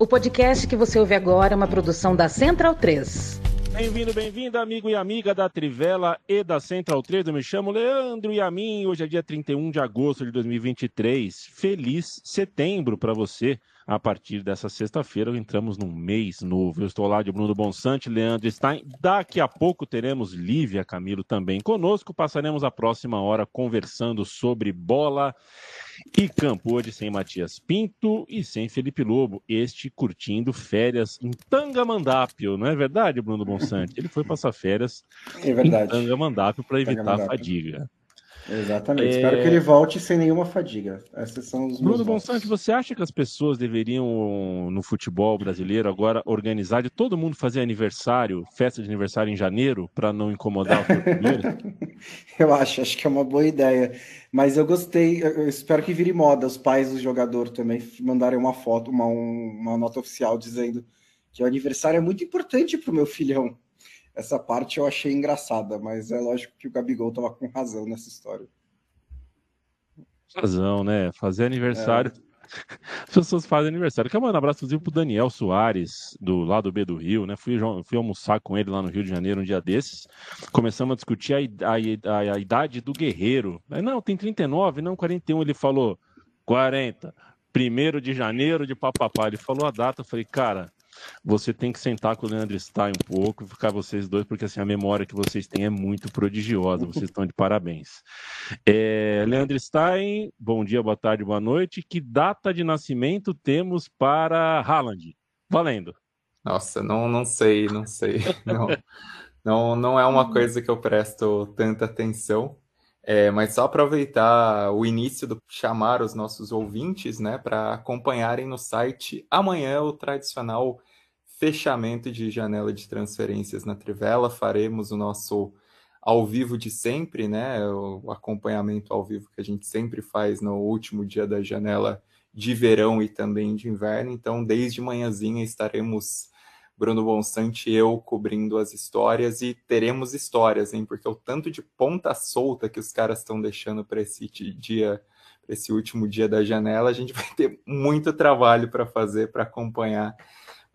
O podcast que você ouve agora é uma produção da Central 3. Bem-vindo, bem-vinda, amigo e amiga da Trivela e da Central 3. Eu me chamo Leandro e a mim. Hoje é dia 31 de agosto de 2023. Feliz setembro para você. A partir dessa sexta-feira, entramos num mês novo. Eu estou lá de Bruno Bonsante, Leandro Stein. Daqui a pouco teremos Lívia Camilo também conosco. Passaremos a próxima hora conversando sobre bola e campo. Hoje sem Matias Pinto e sem Felipe Lobo. Este curtindo férias em Tangamandápio. Não é verdade, Bruno Bonsante? Ele foi passar férias é em Tangamandápio para evitar a fadiga. Exatamente. É... Espero que ele volte sem nenhuma fadiga. Esses são os Bruno Bonsante, você acha que as pessoas deveriam, no futebol brasileiro, agora organizar de todo mundo fazer aniversário, festa de aniversário em janeiro, para não incomodar o português? eu acho, acho que é uma boa ideia. Mas eu gostei, eu espero que vire moda os pais do jogador também mandarem uma foto, uma, uma nota oficial dizendo que o aniversário é muito importante para o meu filhão. Essa parte eu achei engraçada, mas é lógico que o Gabigol tava com razão nessa história. Razão, né? Fazer aniversário. É. As pessoas fazem aniversário. Quero mandar um abraço, inclusive, pro Daniel Soares, do lado B do Rio, né? Fui, fui almoçar com ele lá no Rio de Janeiro um dia desses. Começamos a discutir a, a, a, a idade do guerreiro. Não, tem 39, não 41. Ele falou 40. Primeiro de janeiro de papapá. Ele falou a data. Eu falei, cara, você tem que sentar com o Leandro Stein um pouco, ficar vocês dois, porque assim, a memória que vocês têm é muito prodigiosa, vocês estão de parabéns. É, Leandro Stein, bom dia, boa tarde, boa noite. Que data de nascimento temos para Haaland? Valendo. Nossa, não, não sei, não sei. Não, não, não é uma coisa que eu presto tanta atenção. É, mas só aproveitar o início do chamar os nossos ouvintes, né, para acompanharem no site amanhã o tradicional fechamento de janela de transferências na Trivela. Faremos o nosso ao vivo de sempre, né, o acompanhamento ao vivo que a gente sempre faz no último dia da janela de verão e também de inverno. Então, desde manhãzinha estaremos Bruno Bonsante e eu cobrindo as histórias e teremos histórias, hein? Porque o tanto de ponta solta que os caras estão deixando para esse dia, para esse último dia da janela, a gente vai ter muito trabalho para fazer, para acompanhar.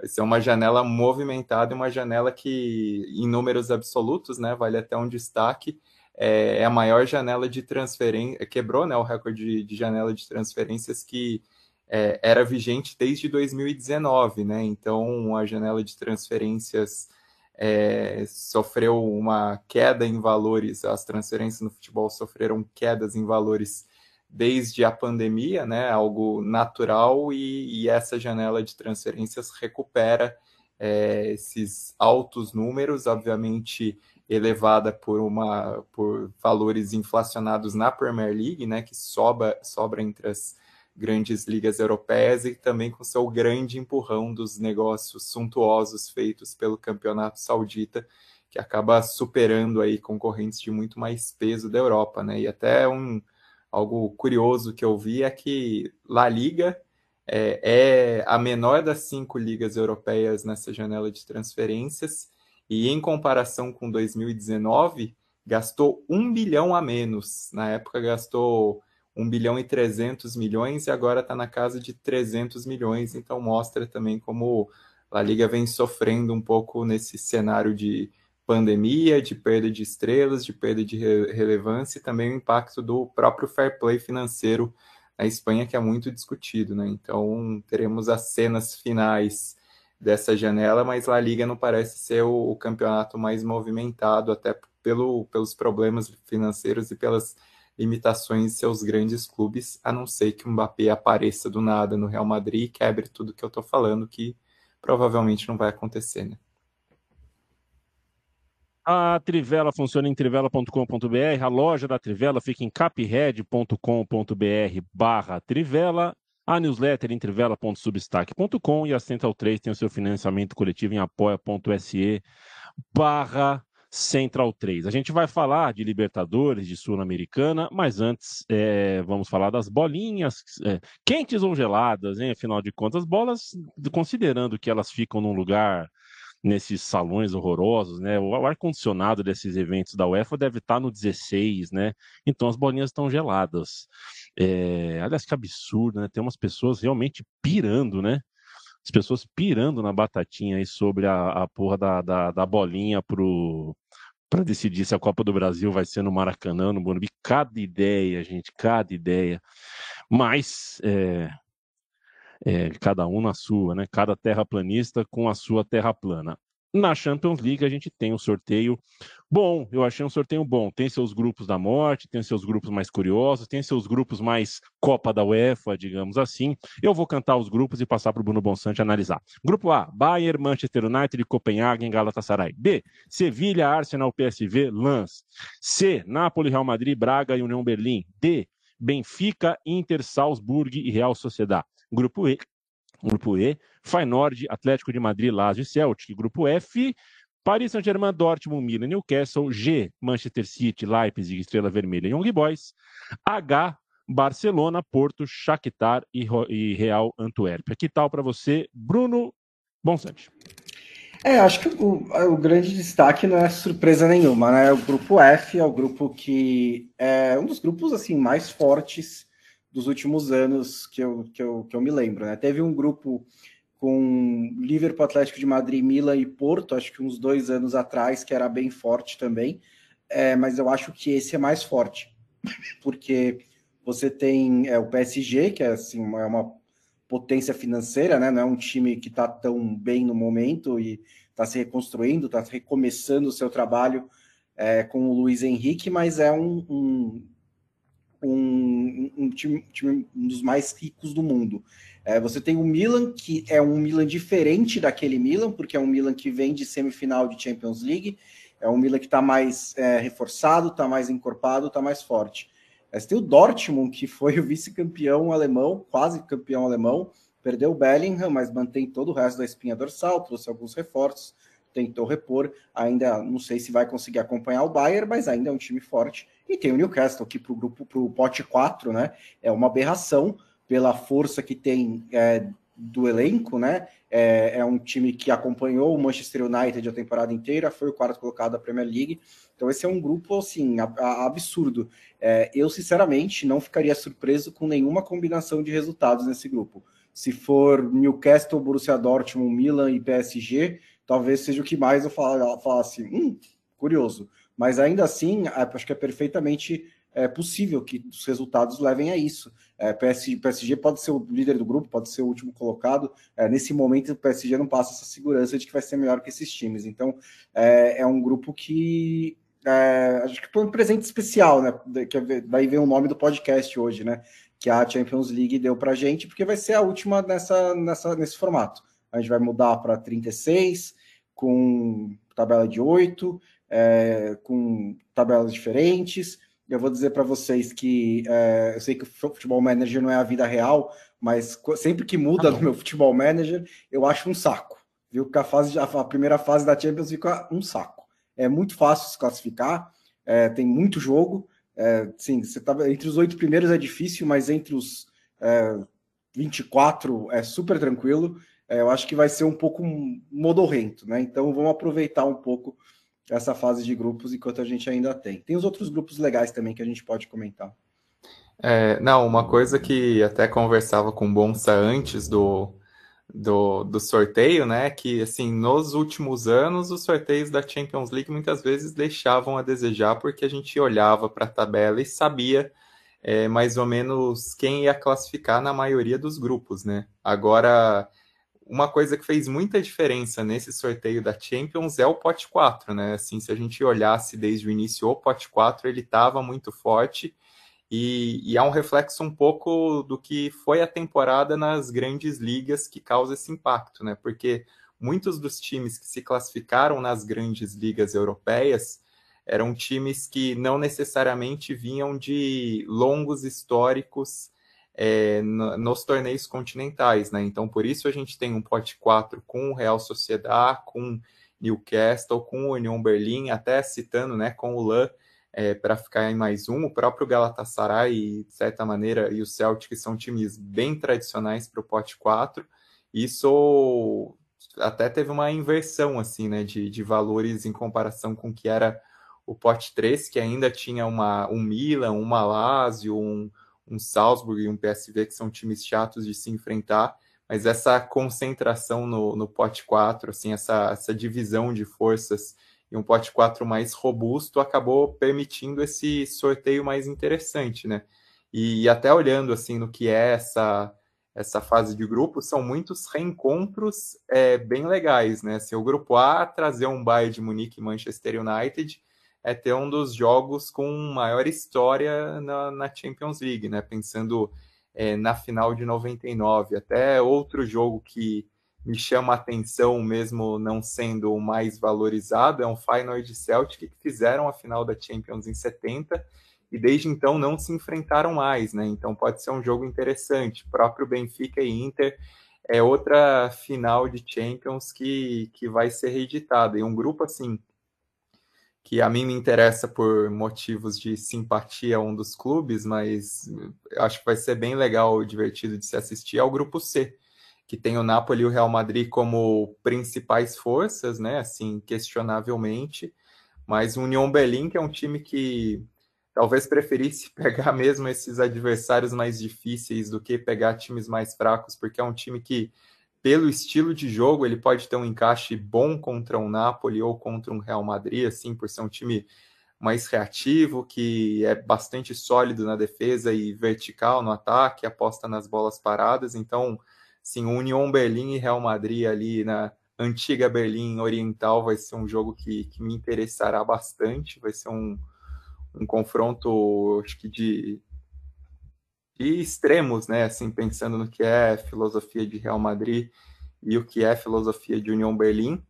Vai ser uma janela movimentada, uma janela que, em números absolutos, né, vale até um destaque, é, é a maior janela de transferência, quebrou né, o recorde de, de janela de transferências que é, era vigente desde 2019, né? Então a janela de transferências é, sofreu uma queda em valores, as transferências no futebol sofreram quedas em valores desde a pandemia, né? Algo natural e, e essa janela de transferências recupera é, esses altos números, obviamente elevada por uma por valores inflacionados na Premier League, né? Que sobra sobra entre as grandes ligas europeias e também com seu grande empurrão dos negócios suntuosos feitos pelo campeonato saudita, que acaba superando aí concorrentes de muito mais peso da Europa, né? E até um algo curioso que eu vi é que La Liga é, é a menor das cinco ligas europeias nessa janela de transferências e em comparação com 2019 gastou um bilhão a menos. Na época gastou 1 bilhão e 300 milhões e agora está na casa de 300 milhões, então mostra também como a Liga vem sofrendo um pouco nesse cenário de pandemia, de perda de estrelas, de perda de re relevância e também o impacto do próprio fair play financeiro na Espanha, que é muito discutido, né? Então teremos as cenas finais dessa janela, mas a Liga não parece ser o, campeonato mais movimentado, até pelo, pelos problemas financeiros e pelas limitações de seus grandes clubes, a não ser que o Mbappé apareça do nada no Real Madrid e quebre tudo que eu estou falando, que provavelmente não vai acontecer, né? A Trivela funciona em trivela.com.br, a loja da Trivela fica em capred.com.br barra Trivela, a newsletter em trivela.substack.com e a Central 3 tem o seu financiamento coletivo em apoia.se barra Central 3. A gente vai falar de Libertadores, de Sul-Americana, mas antes é, vamos falar das bolinhas é, quentes ou geladas, hein? Afinal de contas, bolas, considerando que elas ficam num lugar nesses salões horrorosos, né? O ar-condicionado desses eventos da UEFA deve estar no 16, né? Então as bolinhas estão geladas. É, aliás, que absurdo, né? Tem umas pessoas realmente pirando, né? as pessoas pirando na batatinha aí sobre a, a porra da, da, da bolinha pro para decidir se a Copa do Brasil vai ser no Maracanã, no Morumbi. Cada ideia, gente, cada ideia. Mas é, é, cada um na sua, né? Cada terraplanista com a sua terra plana. Na Champions League a gente tem um sorteio bom, eu achei um sorteio bom. Tem seus grupos da morte, tem seus grupos mais curiosos, tem seus grupos mais Copa da UEFA, digamos assim. Eu vou cantar os grupos e passar para o Bruno Bonsante analisar. Grupo A, Bayern, Manchester United, Copenhagen, Galatasaray. B, Sevilha, Arsenal, PSV, Lens. C, Napoli, Real Madrid, Braga e União Berlim. D, Benfica, Inter, Salzburg e Real Sociedad. Grupo E, Grupo E, Feyenoord, Atlético de Madrid, Lazio e Celtic. Grupo F, Paris Saint-Germain, Dortmund, Milan, Newcastle. G, Manchester City, Leipzig, Estrela Vermelha e Young Boys. H, Barcelona, Porto, Shakhtar e Real Antuérpia. Que tal para você, Bruno Bonsante? É, acho que o, o, grande destaque não é surpresa nenhuma, né? O grupo F é o grupo que é um dos grupos assim mais fortes dos últimos anos que eu, que eu, que eu me lembro. Né? Teve um grupo com Liverpool, Atlético de Madrid, Milan e Porto, acho que uns dois anos atrás, que era bem forte também, é, mas eu acho que esse é mais forte, porque você tem é, o PSG, que é assim, uma, é uma potência financeira, né? não é um time que está tão bem no momento e está se reconstruindo, está recomeçando o seu trabalho é, com o Luiz Henrique, mas é um, um um, um, time, time, um dos mais ricos do mundo. É, você tem o Milan, que é um Milan diferente daquele Milan, porque é um Milan que vem de semifinal de Champions League, é um Milan que está mais é, reforçado, está mais encorpado, está mais forte. É, você tem o Dortmund, que foi o vice-campeão alemão, quase campeão alemão, perdeu o Bellingham, mas mantém todo o resto da espinha dorsal, trouxe alguns reforços, tentou repor, ainda não sei se vai conseguir acompanhar o Bayern, mas ainda é um time forte. E tem o Newcastle, que para o grupo, para o pote 4, né? É uma aberração pela força que tem é, do elenco, né? É, é, um time que acompanhou o Manchester United a temporada inteira, foi o quarto colocado da Premier League. Então, esse é um grupo assim, a, a, absurdo. É, eu, sinceramente, não ficaria surpreso com nenhuma combinação de resultados nesse grupo. Se for Newcastle, Borussia Dortmund, Milan e PSG, talvez seja o que mais eu falasse, hum, curioso. Mas ainda assim, acho que é perfeitamente é, possível que os resultados levem a isso. É, PSG, PSG pode ser o líder do grupo, pode ser o último colocado. É, nesse momento, o PSG não passa essa segurança de que vai ser melhor que esses times. Então, é, é um grupo que é, acho que foi um presente especial, né? Que é daí vem o nome do podcast hoje, né? Que a Champions League deu para gente, porque vai ser a última nessa, nessa, nesse formato. A gente vai mudar para 36, com tabela de 8, é, com tabelas diferentes. Eu vou dizer para vocês que é, eu sei que o futebol manager não é a vida real, mas sempre que muda no meu futebol manager, eu acho um saco. Viu que a fase a primeira fase da Champions fica um saco. É muito fácil se classificar, é, tem muito jogo. É, sim, você tá, entre os oito primeiros é difícil, mas entre os é, 24 é super tranquilo. É, eu acho que vai ser um pouco modorrento, né? Então vamos aproveitar um pouco essa fase de grupos enquanto a gente ainda tem. Tem os outros grupos legais também que a gente pode comentar. É, não, uma coisa que até conversava com Bonsa antes do, do, do sorteio, né? Que assim, nos últimos anos, os sorteios da Champions League muitas vezes deixavam a desejar, porque a gente olhava para a tabela e sabia é, mais ou menos quem ia classificar na maioria dos grupos, né? Agora uma coisa que fez muita diferença nesse sorteio da Champions é o pote 4, né? Assim, se a gente olhasse desde o início o pote 4, ele estava muito forte e, e, é um reflexo um pouco do que foi a temporada nas grandes ligas que causa esse impacto, né? Porque muitos dos times que se classificaram nas grandes ligas europeias eram times que não necessariamente vinham de longos históricos é, nos torneios continentais, né? Então, por isso a gente tem um pote 4 com o Real Sociedad, com Newcastle, com o Union Berlim, até citando, né, com o LAN, é, para ficar em mais um, o próprio Galatasaray, de certa maneira, e o Celtic são times bem tradicionais para o pote 4. Isso até teve uma inversão, assim, né, de, de valores em comparação com o que era o pote 3, que ainda tinha uma, um Milan, uma Lazio, um um Salzburg e um PSV, que são times chatos de se enfrentar, mas essa concentração no, no pote 4, assim, essa, essa divisão de forças e um pote 4 mais robusto acabou permitindo esse sorteio mais interessante, né? E, e até olhando assim no que é essa essa fase de grupo, são muitos reencontros é, bem legais, né? Assim, o grupo A trazer um Bayern de Munique e Manchester United é ter um dos jogos com maior história na, na Champions League, né? Pensando é, na final de 99. Até outro jogo que me chama a atenção, mesmo não sendo o mais valorizado, é um Feyenoord Celtic que fizeram a final da Champions em 70 e desde então não se enfrentaram mais, né? Então pode ser um jogo interessante. O próprio Benfica e Inter é outra final de Champions que, que vai ser reeditada. E um grupo assim que a mim me interessa por motivos de simpatia a um dos clubes, mas acho que vai ser bem legal, divertido de se assistir, é o grupo C, que tem o Napoli e o Real Madrid como principais forças, né? Assim, questionavelmente, mas o Union Berlin, que é um time que talvez preferisse pegar mesmo esses adversários mais difíceis do que pegar times mais fracos, porque é um time que pelo estilo de jogo, ele pode ter um encaixe bom contra um Napoli ou contra um Real Madrid, assim, por ser um time mais reativo, que é bastante sólido na defesa e vertical no ataque, aposta nas bolas paradas. Então, sim, Union Berlim e Real Madrid ali na antiga Berlim Oriental vai ser um jogo que, que me interessará bastante. Vai ser um, um confronto, acho que de de extremos, né? Assim, pensando no que é filosofia de Real Madrid e o que é filosofia de União Berlim,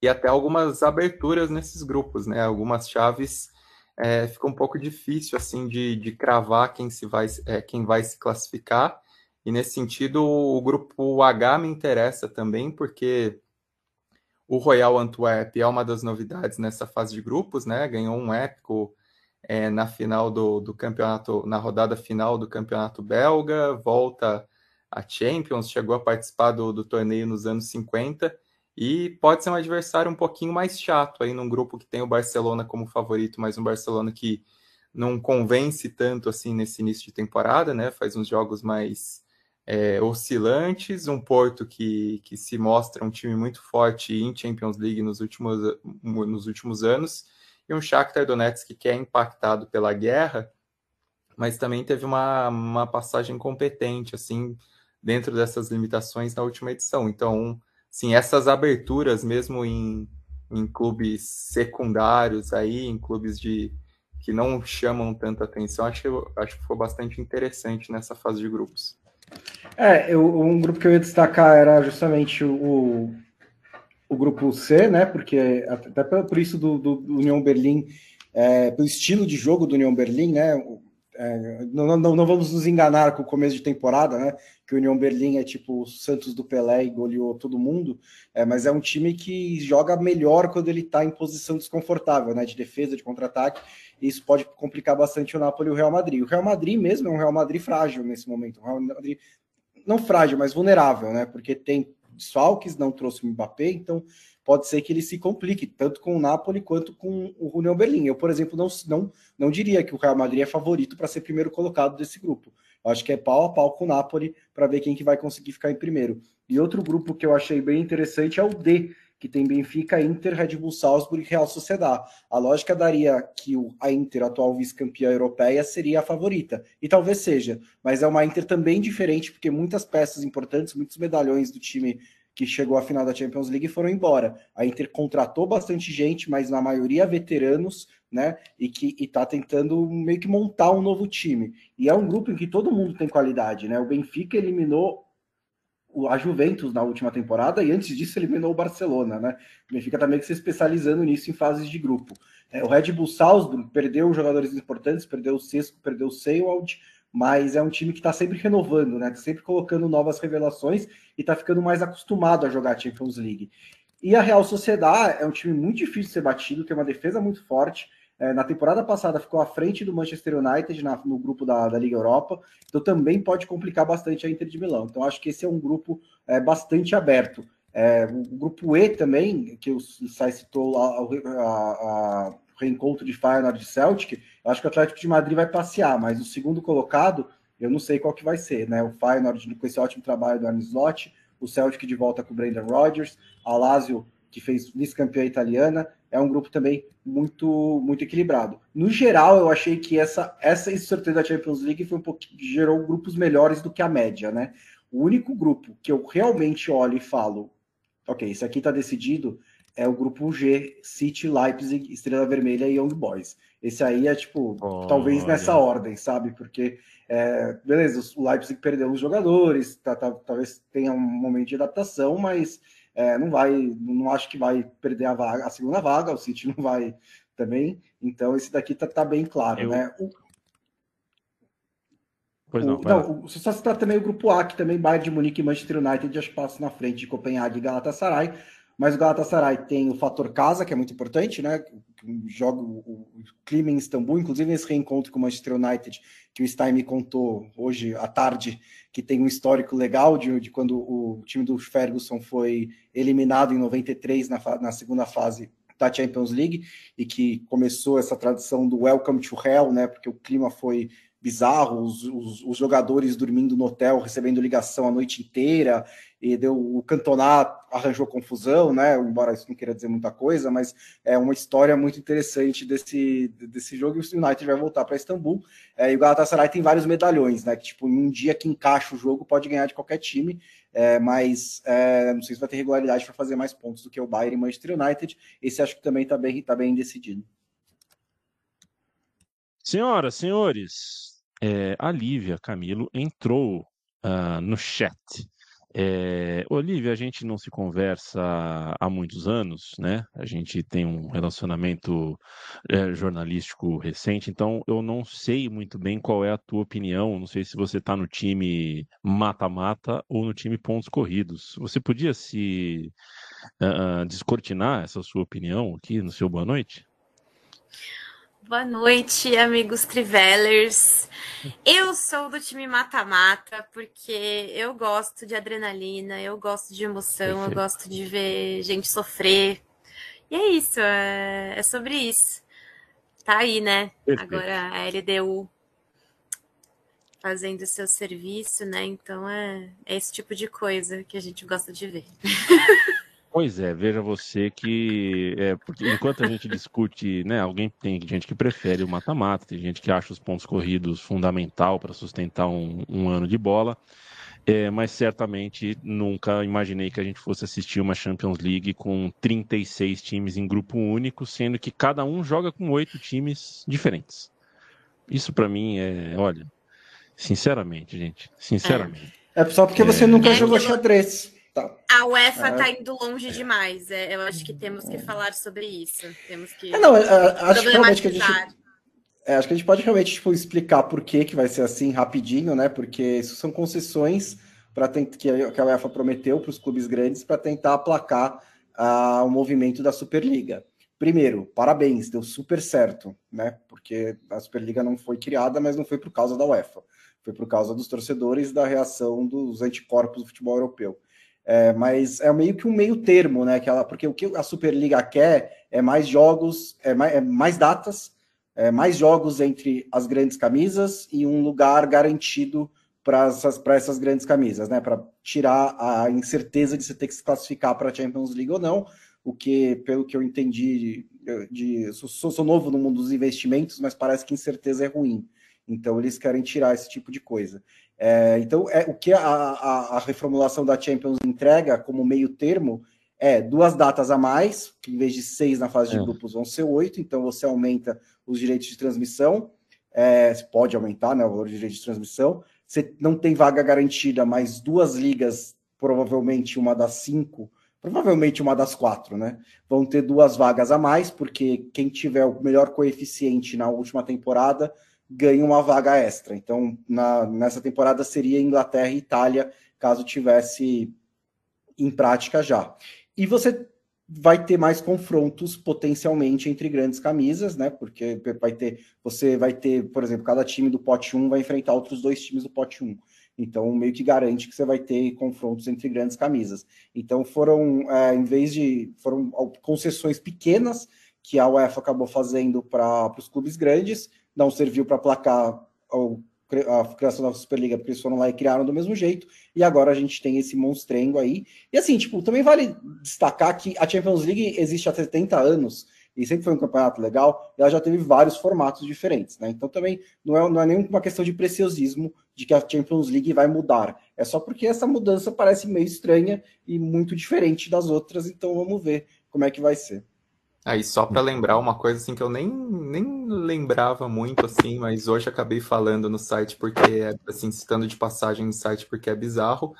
e até algumas aberturas nesses grupos, né? Algumas chaves é, fica um pouco difícil assim de, de cravar quem se vai é, quem vai se classificar. E nesse sentido, o grupo H me interessa também, porque o Royal Antwerp é uma das novidades nessa fase de grupos, né? Ganhou um épico é, na final do, do campeonato, na rodada final do campeonato belga, volta a Champions, chegou a participar do, do torneio nos anos 50 e pode ser um adversário um pouquinho mais chato aí num grupo que tem o Barcelona como favorito, mas um Barcelona que não convence tanto assim nesse início de temporada, né? Faz uns jogos mais é, oscilantes, um Porto que, que se mostra um time muito forte em Champions League nos últimos, nos últimos anos e um Shakhtar Donetsk que é impactado pela guerra, mas também teve uma, uma passagem competente, assim, dentro dessas limitações na última edição. Então, sim, essas aberturas, mesmo em, em clubes secundários aí, em clubes de que não chamam tanta atenção, acho que, acho que foi bastante interessante nessa fase de grupos. É, eu, um grupo que eu ia destacar era justamente o, o grupo C, né? Porque até por isso do, do, do União Berlim, é, pelo estilo de jogo do União Berlim, né? É, não, não, não, vamos nos enganar com o começo de temporada, né? Que o União Berlim é tipo o Santos do Pelé e goleou todo mundo, é, mas é um time que joga melhor quando ele está em posição desconfortável, né? De defesa, de contra-ataque. E isso pode complicar bastante o Napoli e o Real Madrid. O Real Madrid mesmo é um Real Madrid frágil nesse momento. Um Real Madrid não frágil, mas vulnerável, né? Porque tem desfalques, não trouxe o Mbappé, então pode ser que ele se complique, tanto com o Napoli quanto com o União Berlim. Eu, por exemplo, não, não, não diria que o Real Madrid é favorito para ser primeiro colocado desse grupo. Eu acho que é pau a pau com o Napoli para ver quem que vai conseguir ficar em primeiro. E outro grupo que eu achei bem interessante é o D, que tem Benfica, Inter, Red Bull Salzburg e Real Sociedad. A lógica daria que a Inter, atual vice-campeã europeia, seria a favorita. E talvez seja, mas é uma Inter também diferente, porque muitas peças importantes, muitos medalhões do time que chegou à final da Champions League foram embora. A Inter contratou bastante gente, mas na maioria veteranos, né? E que está tentando meio que montar um novo time. E é um grupo em que todo mundo tem qualidade, né? O Benfica eliminou a Juventus na última temporada e antes disso eliminou o Barcelona, né? O Benfica tá meio que se especializando nisso em fases de grupo. É, o Red Bull Salzburg perdeu jogadores importantes, perdeu o Sesco, perdeu o Seiwald, mas é um time que está sempre renovando, né? Tá sempre colocando novas revelações e está ficando mais acostumado a jogar Champions League. E a Real Sociedad é um time muito difícil de ser batido, tem uma defesa muito forte, é, na temporada passada ficou à frente do Manchester United na, no grupo da, da, Liga Europa, então também pode complicar bastante a Inter de Milão. Então acho que esse é um grupo é, bastante aberto. É, o grupo E também, que o Sai citou a, reencontro de Feyenoord de Celtic, eu acho que o Atlético de Madrid vai passear, mas o segundo colocado Eu não sei qual que vai ser, né? O Feyenoord com esse ótimo trabalho do Arne o Celtic de volta com o Brendan Rodgers, a Lazio que fez vice-campeã italiana, é um grupo também muito muito equilibrado. No geral, eu achei que essa essa esse sorteio da Champions League foi um pouquinho gerou grupos melhores do que a média, né? O único grupo que eu realmente olho e falo, ok, esse aqui está decidido, é o grupo G, City, Leipzig, Estrela Vermelha e Young Boys. Esse aí é tipo, oh, talvez nessa ordem, sabe? Porque, é, beleza, o Leipzig perdeu os jogadores, tá, tá, talvez tenha um momento de adaptação, mas é, não vai, não acho que vai perder a, vaga, a segunda vaga, o City não vai também. Então, esse daqui tá, tá bem claro, Eu... né? O, Pois não. O, não só citar também o grupo A, que também Bayern de Munique e Manchester United já passam na frente de Copenhague e Galatasaray. Mas o Galatasaray tem o fator casa, que é muito importante, né? Joga o, clima em Istambul, inclusive nesse reencontro com o Manchester United, que o Stein me contou hoje à tarde, que tem um histórico legal de, de quando o time do Ferguson foi eliminado em 93 na, na segunda fase da Champions League e que começou essa tradição do Welcome to Hell, né? Porque o clima foi bizarro, os, os, os, jogadores dormindo no hotel, recebendo ligação a noite inteira, e deu o Cantona arranjou confusão, né? Embora isso não queira dizer muita coisa, mas é uma história muito interessante desse, desse jogo. E o United vai voltar para Istambul. É, e o Galatasaray tem vários medalhões, né? Que tipo, em um dia que encaixa o jogo, pode ganhar de qualquer time, é, mas é, não sei se vai ter regularidade para fazer mais pontos do que o Bayern e Manchester United. Esse acho que também está bem, tá bem decidido. Senhoras, senhores, é, a Lívia Camilo entrou uh, no chat. É, Olivia, a gente não se conversa há muitos anos, né? A gente tem um relacionamento é, jornalístico recente, então eu não sei muito bem qual é a tua opinião. Não sei se você está no time mata-mata ou no time pontos corridos. Você podia se uh, descortinar essa sua opinião aqui no seu boa noite? Boa noite, amigos Trivellers. Eu sou do time mata-mata porque eu gosto de adrenalina, eu gosto de emoção, eu gosto de ver gente sofrer. E é isso, é, é sobre isso. Tá aí, né? Agora a LDU fazendo seu serviço, né? Então é, é esse tipo de coisa que a gente gosta de ver. Pois é, veja você que é, porque enquanto a gente discute, né, alguém tem gente que prefere o mata-mata, tem gente que acha os pontos corridos fundamental para sustentar um, um, ano de bola, é, mas certamente nunca imaginei que a gente fosse assistir uma Champions League com 36 times em grupo único, sendo que cada um joga com oito times diferentes. Isso para mim é, olha, sinceramente, gente, sinceramente. É, é só porque você nunca é jogou xadrez. Tá. A UEFA está é. indo longe demais. É, eu acho que temos que falar sobre isso. Temos que. É, não, é, acho que realmente que a gente. É, acho que a gente pode realmente tipo, explicar por que, que vai ser assim rapidinho, né? Porque isso são concessões para que a UEFA prometeu para os clubes grandes para tentar aplacar uh, o movimento da Superliga. Primeiro, parabéns, deu super certo, né? Porque a Superliga não foi criada, mas não foi por causa da UEFA, foi por causa dos torcedores da reação dos anticorpos do futebol europeu. É, mas é meio que um meio termo, né? Que ela, porque o que a Superliga quer é mais jogos, é mais, é mais datas, é mais jogos entre as grandes camisas e um lugar garantido para essas, essas grandes camisas, né? Para tirar a incerteza de você ter que se classificar para a Champions League ou não. O que, pelo que eu entendi, de, de sou, sou novo no mundo dos investimentos, mas parece que incerteza é ruim. Então eles querem tirar esse tipo de coisa. É, então, é, o que a, a, a, reformulação da Champions entrega como meio termo é duas datas a mais, que em vez de seis na fase de é. grupos vão ser oito, então você aumenta os direitos de transmissão, é, pode aumentar né, o valor de direito de transmissão, você não tem vaga garantida, mas duas ligas, provavelmente uma das cinco, provavelmente uma das quatro, né? Vão ter duas vagas a mais, porque quem tiver o melhor coeficiente na última temporada ganha uma vaga extra. Então, na, nessa temporada seria Inglaterra e Itália, caso tivesse em prática já. E você vai ter mais confrontos potencialmente entre grandes camisas, né? Porque vai ter, você vai ter, por exemplo, cada time do pote 1 vai enfrentar outros dois times do pote 1. Então, meio que garante que você vai ter confrontos entre grandes camisas. Então, foram, é, em vez de. foram concessões pequenas que a UEFA acabou fazendo para os clubes grandes, não serviu para placar a criação da Superliga, porque eles foram lá e criaram do mesmo jeito, e agora a gente tem esse monstrengo aí. E assim, tipo, também vale destacar que a Champions League existe há 70 anos, e sempre foi um campeonato legal, ela já teve vários formatos diferentes, né? Então também não é, não é nenhuma questão de preciosismo de que a Champions League vai mudar. É só porque essa mudança parece meio estranha e muito diferente das outras, então vamos ver como é que vai ser. Aí, só para lembrar uma coisa assim que eu nem, nem lembrava muito assim, mas hoje acabei falando no site porque assim, citando de passagem no site porque é bizarro.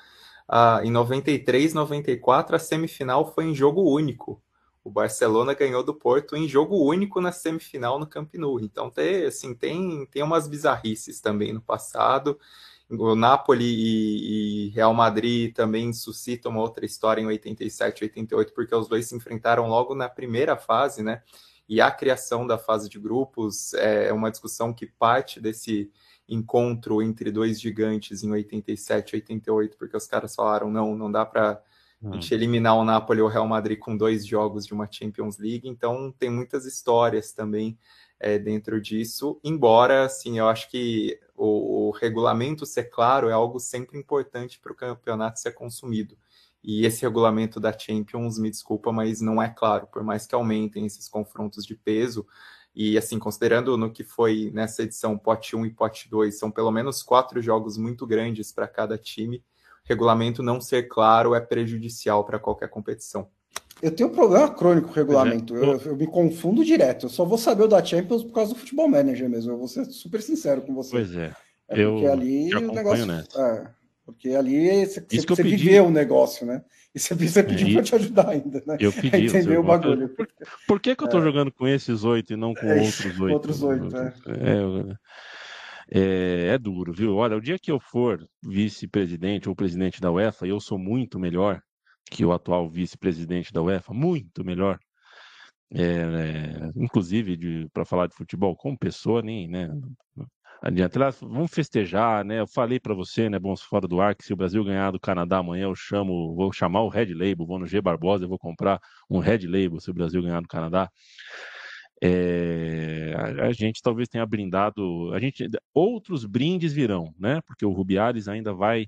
Ah, em 93, 94, a semifinal foi em jogo único. O Barcelona ganhou do Porto em jogo único na semifinal no Camp Nou. Então tem, assim, tem, tem umas bizarrices também no passado. O Napoli e, e, Real Madrid também suscitam uma outra história em 87, 88, porque os dois se enfrentaram logo na primeira fase, né? E a criação da fase de grupos é uma discussão que parte desse encontro entre dois gigantes em 87, 88, porque os caras falaram não, não dá para a gente eliminar o Napoli ou o Real Madrid com dois jogos de uma Champions League, então tem muitas histórias também é, dentro disso, embora, assim, eu acho que o, o regulamento ser claro é algo sempre importante para o campeonato ser consumido. E esse regulamento da Champions, me desculpa, mas não é claro, por mais que aumentem esses confrontos de peso. E assim, considerando no que foi nessa edição pote 1 e pote 2, são pelo menos quatro jogos muito grandes para cada time regulamento não ser claro é prejudicial para qualquer competição. Eu tenho um problema crônico com o regulamento. É. Eu, eu, me confundo direto. Eu só vou saber o da Champions por causa do futebol manager mesmo. Eu vou ser super sincero com você. Pois é. é porque eu ali o negócio. É, porque ali você, Isso você, você viveu o negócio, né? E você, você pediu é, para te ajudar ainda, né? Eu pedi. Entendeu o bagulho. Por, por, que, que eu tô é. jogando com esses oito e não com é, outros oito? Outros oito, é. é é, é duro, viu? Olha, o dia que eu for vice-presidente ou presidente da UEFA, eu sou muito melhor que o atual vice-presidente da UEFA, muito melhor. É, inclusive para falar de futebol como pessoa nem né adianta vamos festejar né eu falei para você né bons fora do ar que se o Brasil ganhar do Canadá amanhã eu chamo vou chamar o Red Label vou no G Barbosa eu vou comprar um Red Label se o Brasil ganhar do Canadá é, a, a, gente talvez tenha brindado, a gente outros brindes virão, né? Porque o Rubiales ainda vai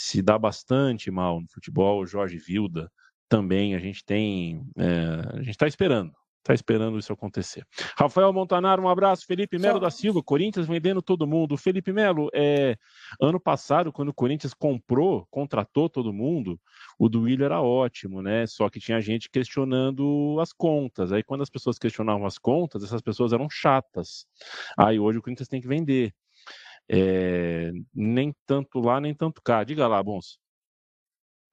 se dar bastante mal no futebol, o Jorge Vilda também a gente tem, é, a gente está esperando, Está esperando isso acontecer. Rafael Montanaro, um abraço. Felipe Melo Só... da Silva, Corinthians vendendo todo mundo. Felipe Melo, é, ano passado, quando o Corinthians comprou, contratou todo mundo, o do era ótimo, né? Só que tinha gente questionando as contas. Aí, quando as pessoas questionavam as contas, essas pessoas eram chatas. Aí, hoje, o Corinthians tem que vender. É, nem tanto lá, nem tanto cá. Diga lá, Bons.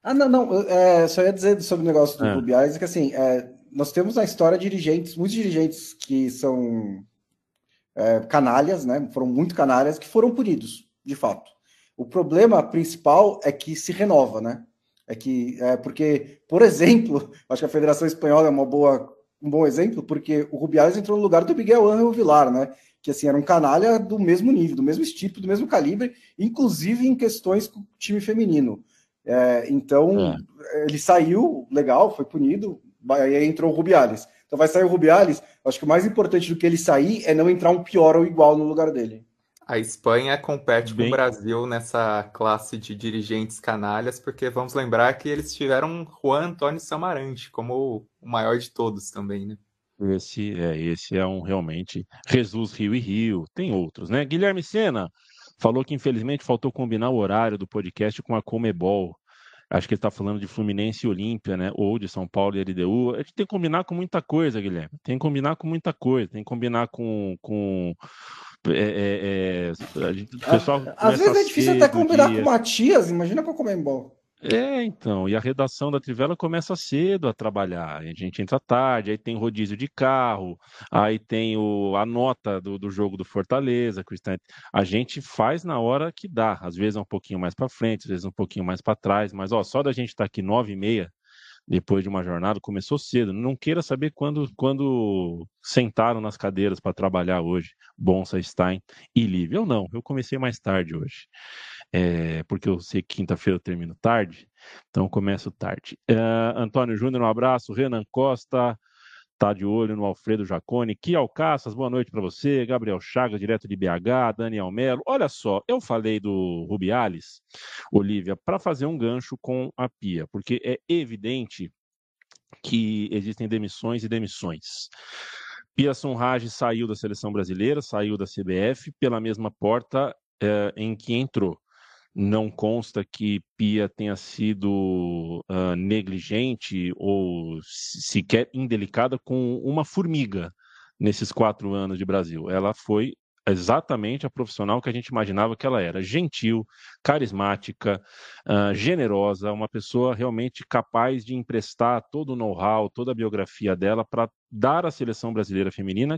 Ah, não, não. É, só ia dizer sobre o negócio do é. Rubiais, que assim, é, nós temos na história dirigentes, muitos dirigentes que são é, canalhas, né? Foram muito canalhas que foram punidos, de fato. O problema principal é que se renova, né? É que é porque, por exemplo, acho que a Federação Espanhola é uma boa, um bom exemplo, porque o Rubiales entrou no lugar do Miguel Ángel Vilar, né? Que assim era um canalha do mesmo nível, do mesmo tipo, do mesmo calibre, inclusive em questões com o time feminino. É, então é. ele saiu, legal, foi punido, aí entrou o Rubiales. Então vai sair o Rubiales. Acho que o mais importante do que ele sair é não entrar um pior ou igual no lugar dele. A Espanha compete Bem... com o Brasil nessa classe de dirigentes canalhas, porque vamos lembrar que eles tiveram Juan Antônio Samarante como o maior de todos também, né? Esse é, esse é um realmente Jesus Rio e Rio. Tem outros, né? Guilherme Sena falou que infelizmente faltou combinar o horário do podcast com a Comebol. Acho que ele está falando de Fluminense e Olímpia, né? Ou de São Paulo e LDU. A gente tem que combinar com muita coisa, Guilherme. Tem que combinar com muita coisa. Tem que combinar com. com é, é, é, gente, pessoal Às vezes é difícil até combinar dia. com Matias, imagina com o Comembol. É, então, e a redação da Trivela começa cedo a trabalhar. A gente entra tarde, aí tem rodízio de carro, aí tem o, a nota do, do jogo do Fortaleza. A gente faz na hora que dá. Às vezes é um pouquinho mais para frente, às vezes um pouquinho mais para trás, mas ó, só da gente estar tá aqui nove e meia, depois de uma jornada, começou cedo. Não queira saber quando, quando sentaram nas cadeiras para trabalhar hoje, Bonsa, Stein e Lívia. Eu não, eu comecei mais tarde hoje é, porque eu sei que quinta-feira eu termino tarde, então começo tarde. Uh, Antônio Júnior, um abraço. Renan Costa, tá de olho no Alfredo Jacone. Que Alcaças, boa noite para você. Gabriel Chagas, direto de BH. Daniel Melo. Olha só, eu falei do Rubiales, Olivia, para fazer um gancho com a Pia, porque é evidente que existem demissões e demissões. Pia Sonrage saiu da seleção brasileira, saiu da CBF pela mesma porta é, em que entrou não consta que Pia tenha sido uh, negligente ou sequer indelicada com uma formiga nesses quatro anos de Brasil. Ela foi exatamente a profissional que a gente imaginava que ela era: gentil, carismática, uh, generosa, uma pessoa realmente capaz de emprestar todo o know-how, toda a biografia dela para dar à seleção brasileira feminina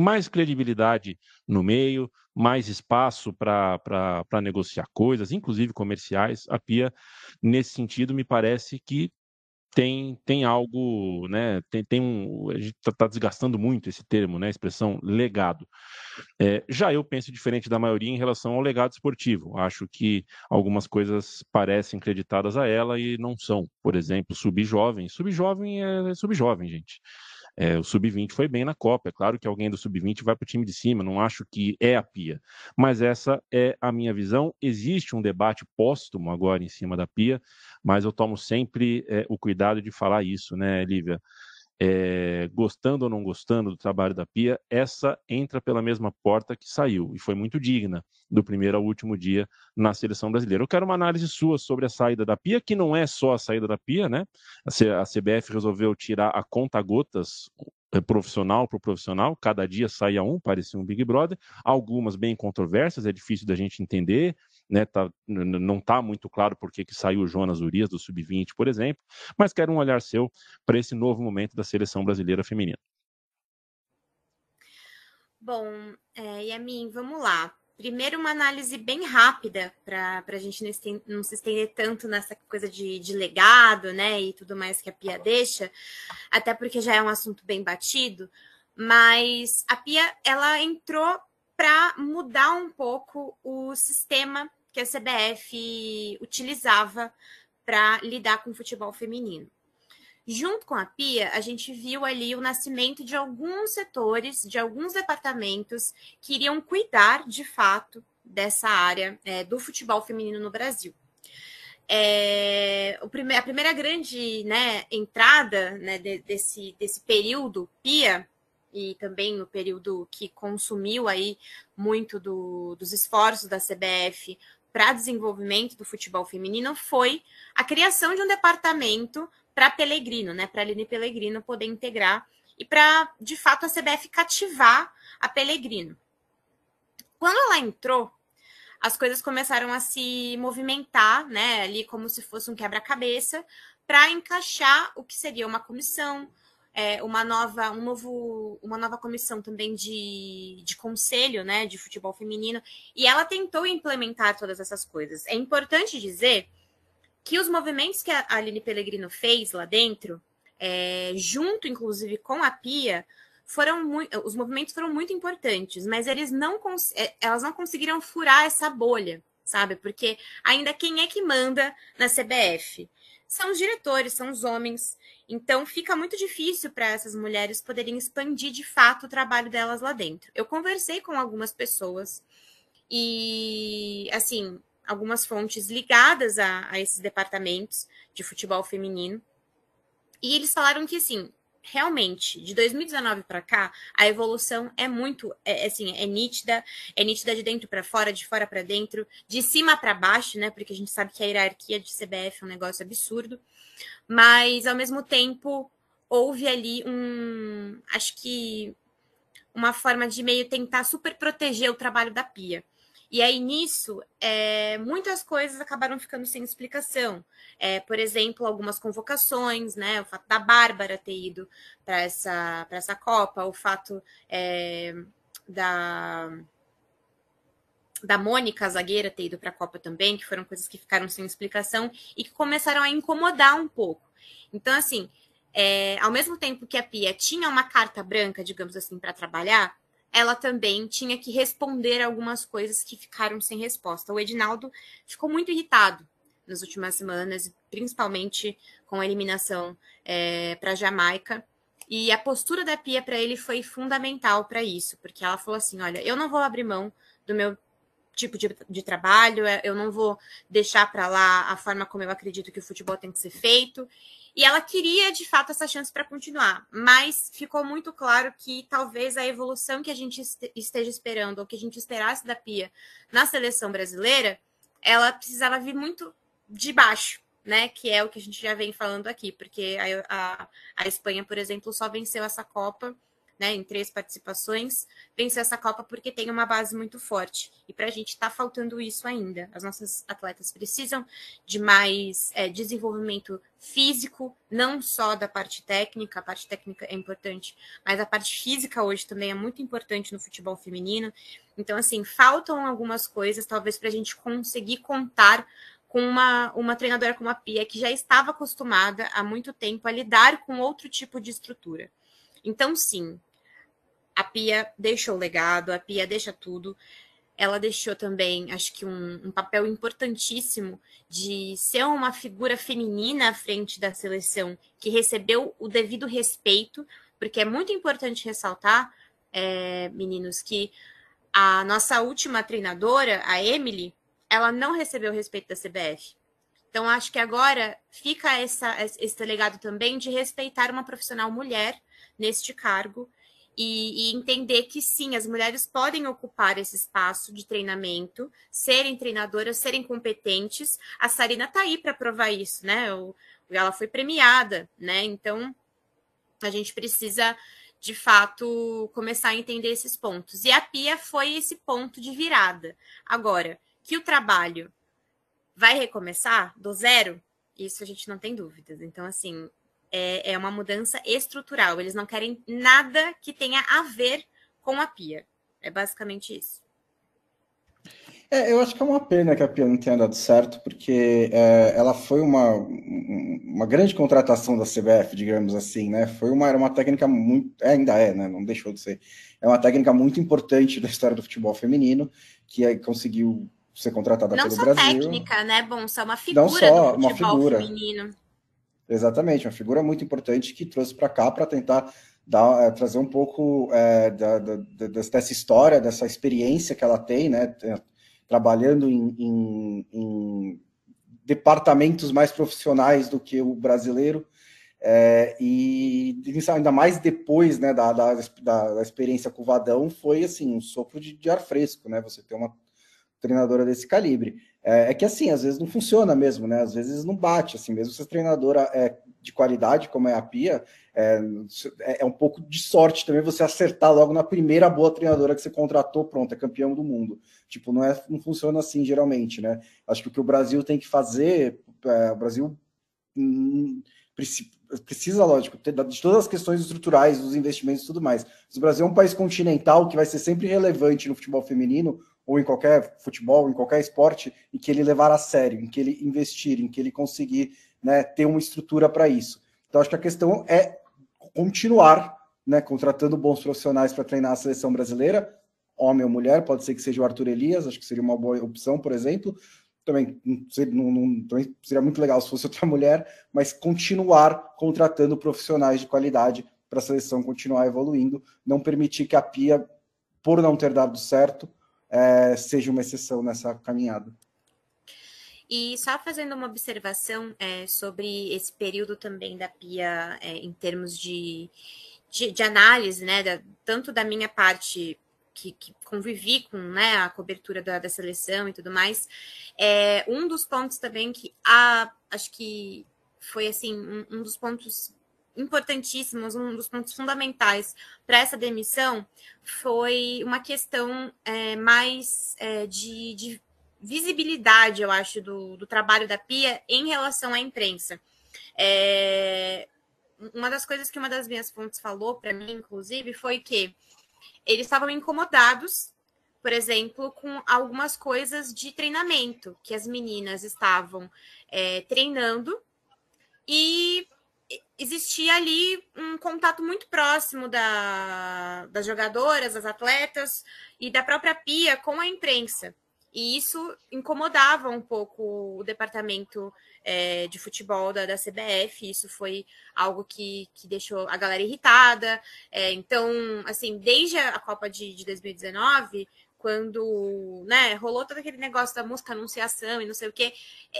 mais credibilidade no meio, mais espaço para negociar coisas, inclusive comerciais. A Pia, nesse sentido, me parece que tem, tem algo, né? Tem, tem um. A gente está tá desgastando muito esse termo, né? A expressão legado. É, já eu penso diferente da maioria em relação ao legado esportivo. Acho que algumas coisas parecem creditadas a ela e não são. Por exemplo, subjovem. Subjovem é subjovem, gente. É, o sub-20 foi bem na Copa. É claro que alguém do sub-20 vai para o time de cima, não acho que é a Pia. Mas essa é a minha visão. Existe um debate póstumo agora em cima da Pia, mas eu tomo sempre é, o cuidado de falar isso, né, Lívia? É, gostando ou não gostando do trabalho da Pia, essa entra pela mesma porta que saiu e foi muito digna do primeiro ao último dia na seleção brasileira. Eu quero uma análise sua sobre a saída da Pia, que não é só a saída da Pia, né? A CBF resolveu tirar a conta gotas é, profissional para profissional, cada dia saía um, parecia um Big Brother, algumas bem controversas, é difícil da gente entender, né, tá, não está muito claro por que saiu o Jonas Urias do Sub-20, por exemplo, mas quero um olhar seu para esse novo momento da seleção brasileira feminina. Bom, é, Yamin, vamos lá. Primeiro, uma análise bem rápida para a gente não, se estender tanto nessa coisa de, de, legado, né, e tudo mais que a Pia deixa, até porque já é um assunto bem batido. Mas a Pia, ela entrou para mudar um pouco o sistema que a CBF utilizava para lidar com o futebol feminino. Junto com a Pia, a gente viu ali o nascimento de alguns setores, de alguns departamentos que iriam cuidar de fato dessa área é, do futebol feminino no Brasil. É, prime a primeira grande né, entrada né, de, desse, desse período Pia e também o período que consumiu aí muito do, dos esforços da CBF para desenvolvimento do futebol feminino foi a criação de um departamento para Pelegrino, né? Para Aline Pelegrino poder integrar e para, de fato, a CBF cativar a Pelegrino. Quando ela entrou, as coisas começaram a se movimentar, né? Ali como se fosse um quebra-cabeça, para encaixar o que seria uma comissão, é, uma nova, um novo, uma nova comissão também de, de conselho, né, de futebol feminino, e ela tentou implementar todas essas coisas. É importante dizer que os movimentos que a Aline Pellegrino fez lá dentro, é, junto inclusive com a Pia, foram muito, os movimentos foram muito importantes, mas eles não é, elas não conseguiram furar essa bolha, sabe? Porque ainda quem é que manda na CBF? São os diretores, são os homens. Então fica muito difícil para essas mulheres poderem expandir de fato o trabalho delas lá dentro. Eu conversei com algumas pessoas e, assim, algumas fontes ligadas a, a esses departamentos de futebol feminino. E eles falaram que, assim, realmente, de 2019 para cá, a evolução é muito, é, assim, é nítida, é nítida de dentro para fora, de fora para dentro, de cima para baixo, né? Porque a gente sabe que a hierarquia de CBF é um negócio absurdo mas ao mesmo tempo houve ali um, acho que uma forma de meio tentar super proteger o trabalho da Pia. E aí, nisso, é, muitas coisas acabaram ficando sem explicação. É, por exemplo, algumas convocações, né? O fato da Bárbara ter ido para essa, essa Copa, o fato é, da, da Mônica, zagueira, ter ido para a Copa também, que foram coisas que ficaram sem explicação e que começaram a incomodar um pouco. Então, assim, é, ao mesmo tempo que a Pia tinha uma carta branca, digamos assim, para trabalhar, ela também tinha que responder algumas coisas que ficaram sem resposta. O Edinaldo ficou muito irritado nas últimas semanas, principalmente com a eliminação é, para a Jamaica. E a postura da Pia para ele foi fundamental para isso, porque ela falou assim: olha, eu não vou abrir mão do meu tipo de, de trabalho, é, eu não vou deixar para lá a forma como eu acredito que o futebol tem que ser feito. E ela queria, de fato, essa chance para continuar, mas ficou muito claro que talvez a evolução que a gente esteja esperando, ou que a gente esperasse da Pia na seleção brasileira, ela precisava vir muito de baixo, né? Que é o que a gente já vem falando aqui, porque a, a, a Espanha, por exemplo, só venceu essa Copa né, em três participações, venceu essa Copa porque tem uma base muito forte. E para a gente está faltando isso ainda. As nossas atletas precisam de mais é, desenvolvimento físico, não só da parte técnica, a parte técnica é importante, mas a parte física hoje também é muito importante no futebol feminino. Então, assim, faltam algumas coisas, talvez, para a gente conseguir contar com uma, uma treinadora como a Pia, que já estava acostumada há muito tempo a lidar com outro tipo de estrutura. Então, sim, a Pia deixou o legado, a Pia deixa tudo. Ela deixou também, acho que, um, um papel importantíssimo de ser uma figura feminina à frente da seleção, que recebeu o devido respeito, porque é muito importante ressaltar, é, meninos, que a nossa última treinadora, a Emily, ela não recebeu o respeito da CBF. Então, acho que agora fica essa, esse legado também de respeitar uma profissional mulher neste cargo e, e, entender que sim, as mulheres podem ocupar esse espaço de treinamento, serem treinadoras, serem competentes. A Sarina está aí para provar isso, né? O, ela foi premiada, né? Então a gente precisa de fato começar a entender esses pontos. E a Pia foi esse ponto de virada. Agora, que o trabalho vai recomeçar do zero, isso a gente não tem dúvidas. Então, assim, é, é uma mudança estrutural. Eles não querem nada que tenha a ver com a pia. É basicamente isso. É, eu acho que é uma pena que a Pia não tenha dado certo, porque é, ela foi uma, uma grande contratação da CBF, digamos assim, né? Foi uma, era uma técnica muito. É, ainda é, né? Não deixou de ser. É uma técnica muito importante da história do futebol feminino, que é, conseguiu ser contratada não pelo Brasil. Não só técnica, né, Bom, só uma figura não só, do futebol uma figura. feminino. Exatamente, uma figura muito importante que trouxe para cá para tentar dar, é, trazer um pouco é, da, da, dessa história, dessa experiência que ela tem, né, trabalhando em, em, em departamentos mais profissionais do que o brasileiro, é, e ainda mais depois né, da, da, da, experiência com o Vadão, foi assim, um sopro de, de ar fresco, né? Você ter uma treinadora desse calibre. É, é, que assim, às vezes não funciona mesmo, né? Às vezes não bate, assim, mesmo se a treinadora é de qualidade, como é a Pia, é, é, é um pouco de sorte também você acertar logo na primeira boa treinadora que você contratou, pronto, é campeão do mundo. Tipo, não, é, não funciona assim geralmente, né? Acho que o que o Brasil tem que fazer, é, o Brasil hum, precisa, lógico, de todas as questões estruturais, dos investimentos e tudo mais. O Brasil é um país continental que vai ser sempre relevante no futebol feminino, ou em qualquer futebol, em qualquer esporte, em que ele levar a sério, em que ele investir, em que ele conseguir né, ter uma estrutura para isso. Então, acho que a questão é continuar né, contratando bons profissionais para treinar a seleção brasileira, homem ou mulher, pode ser que seja o Arthur Elias, acho que seria uma boa opção, por exemplo. Também, não, não, também seria muito legal se fosse outra mulher, mas continuar contratando profissionais de qualidade para a seleção continuar evoluindo, não permitir que a Pia, por não ter dado certo, é, seja uma exceção nessa caminhada. E só fazendo uma observação é, sobre esse período também da Pia é, em termos de, de, de análise, né, da, tanto da minha parte que, que, convivi com né, a cobertura da, da, seleção e tudo mais, é um dos pontos também que a, acho que foi assim um, um dos pontos importantíssimos, um dos pontos fundamentais para essa demissão foi uma questão é, mais é, de, de, visibilidade, eu acho, do, do, trabalho da Pia em relação à imprensa. É, uma das coisas que uma das minhas fontes falou para mim, inclusive, foi que eles estavam incomodados, por exemplo, com algumas coisas de treinamento que as meninas estavam é, treinando e existia ali um contato muito próximo da, das jogadoras, das atletas e da própria Pia com a imprensa. E isso incomodava um pouco o departamento é, de futebol da, da, CBF. Isso foi algo que, que deixou a galera irritada. É, então, assim, desde a Copa de, de 2019, quando né, rolou todo aquele negócio da música anunciação e não sei o quê,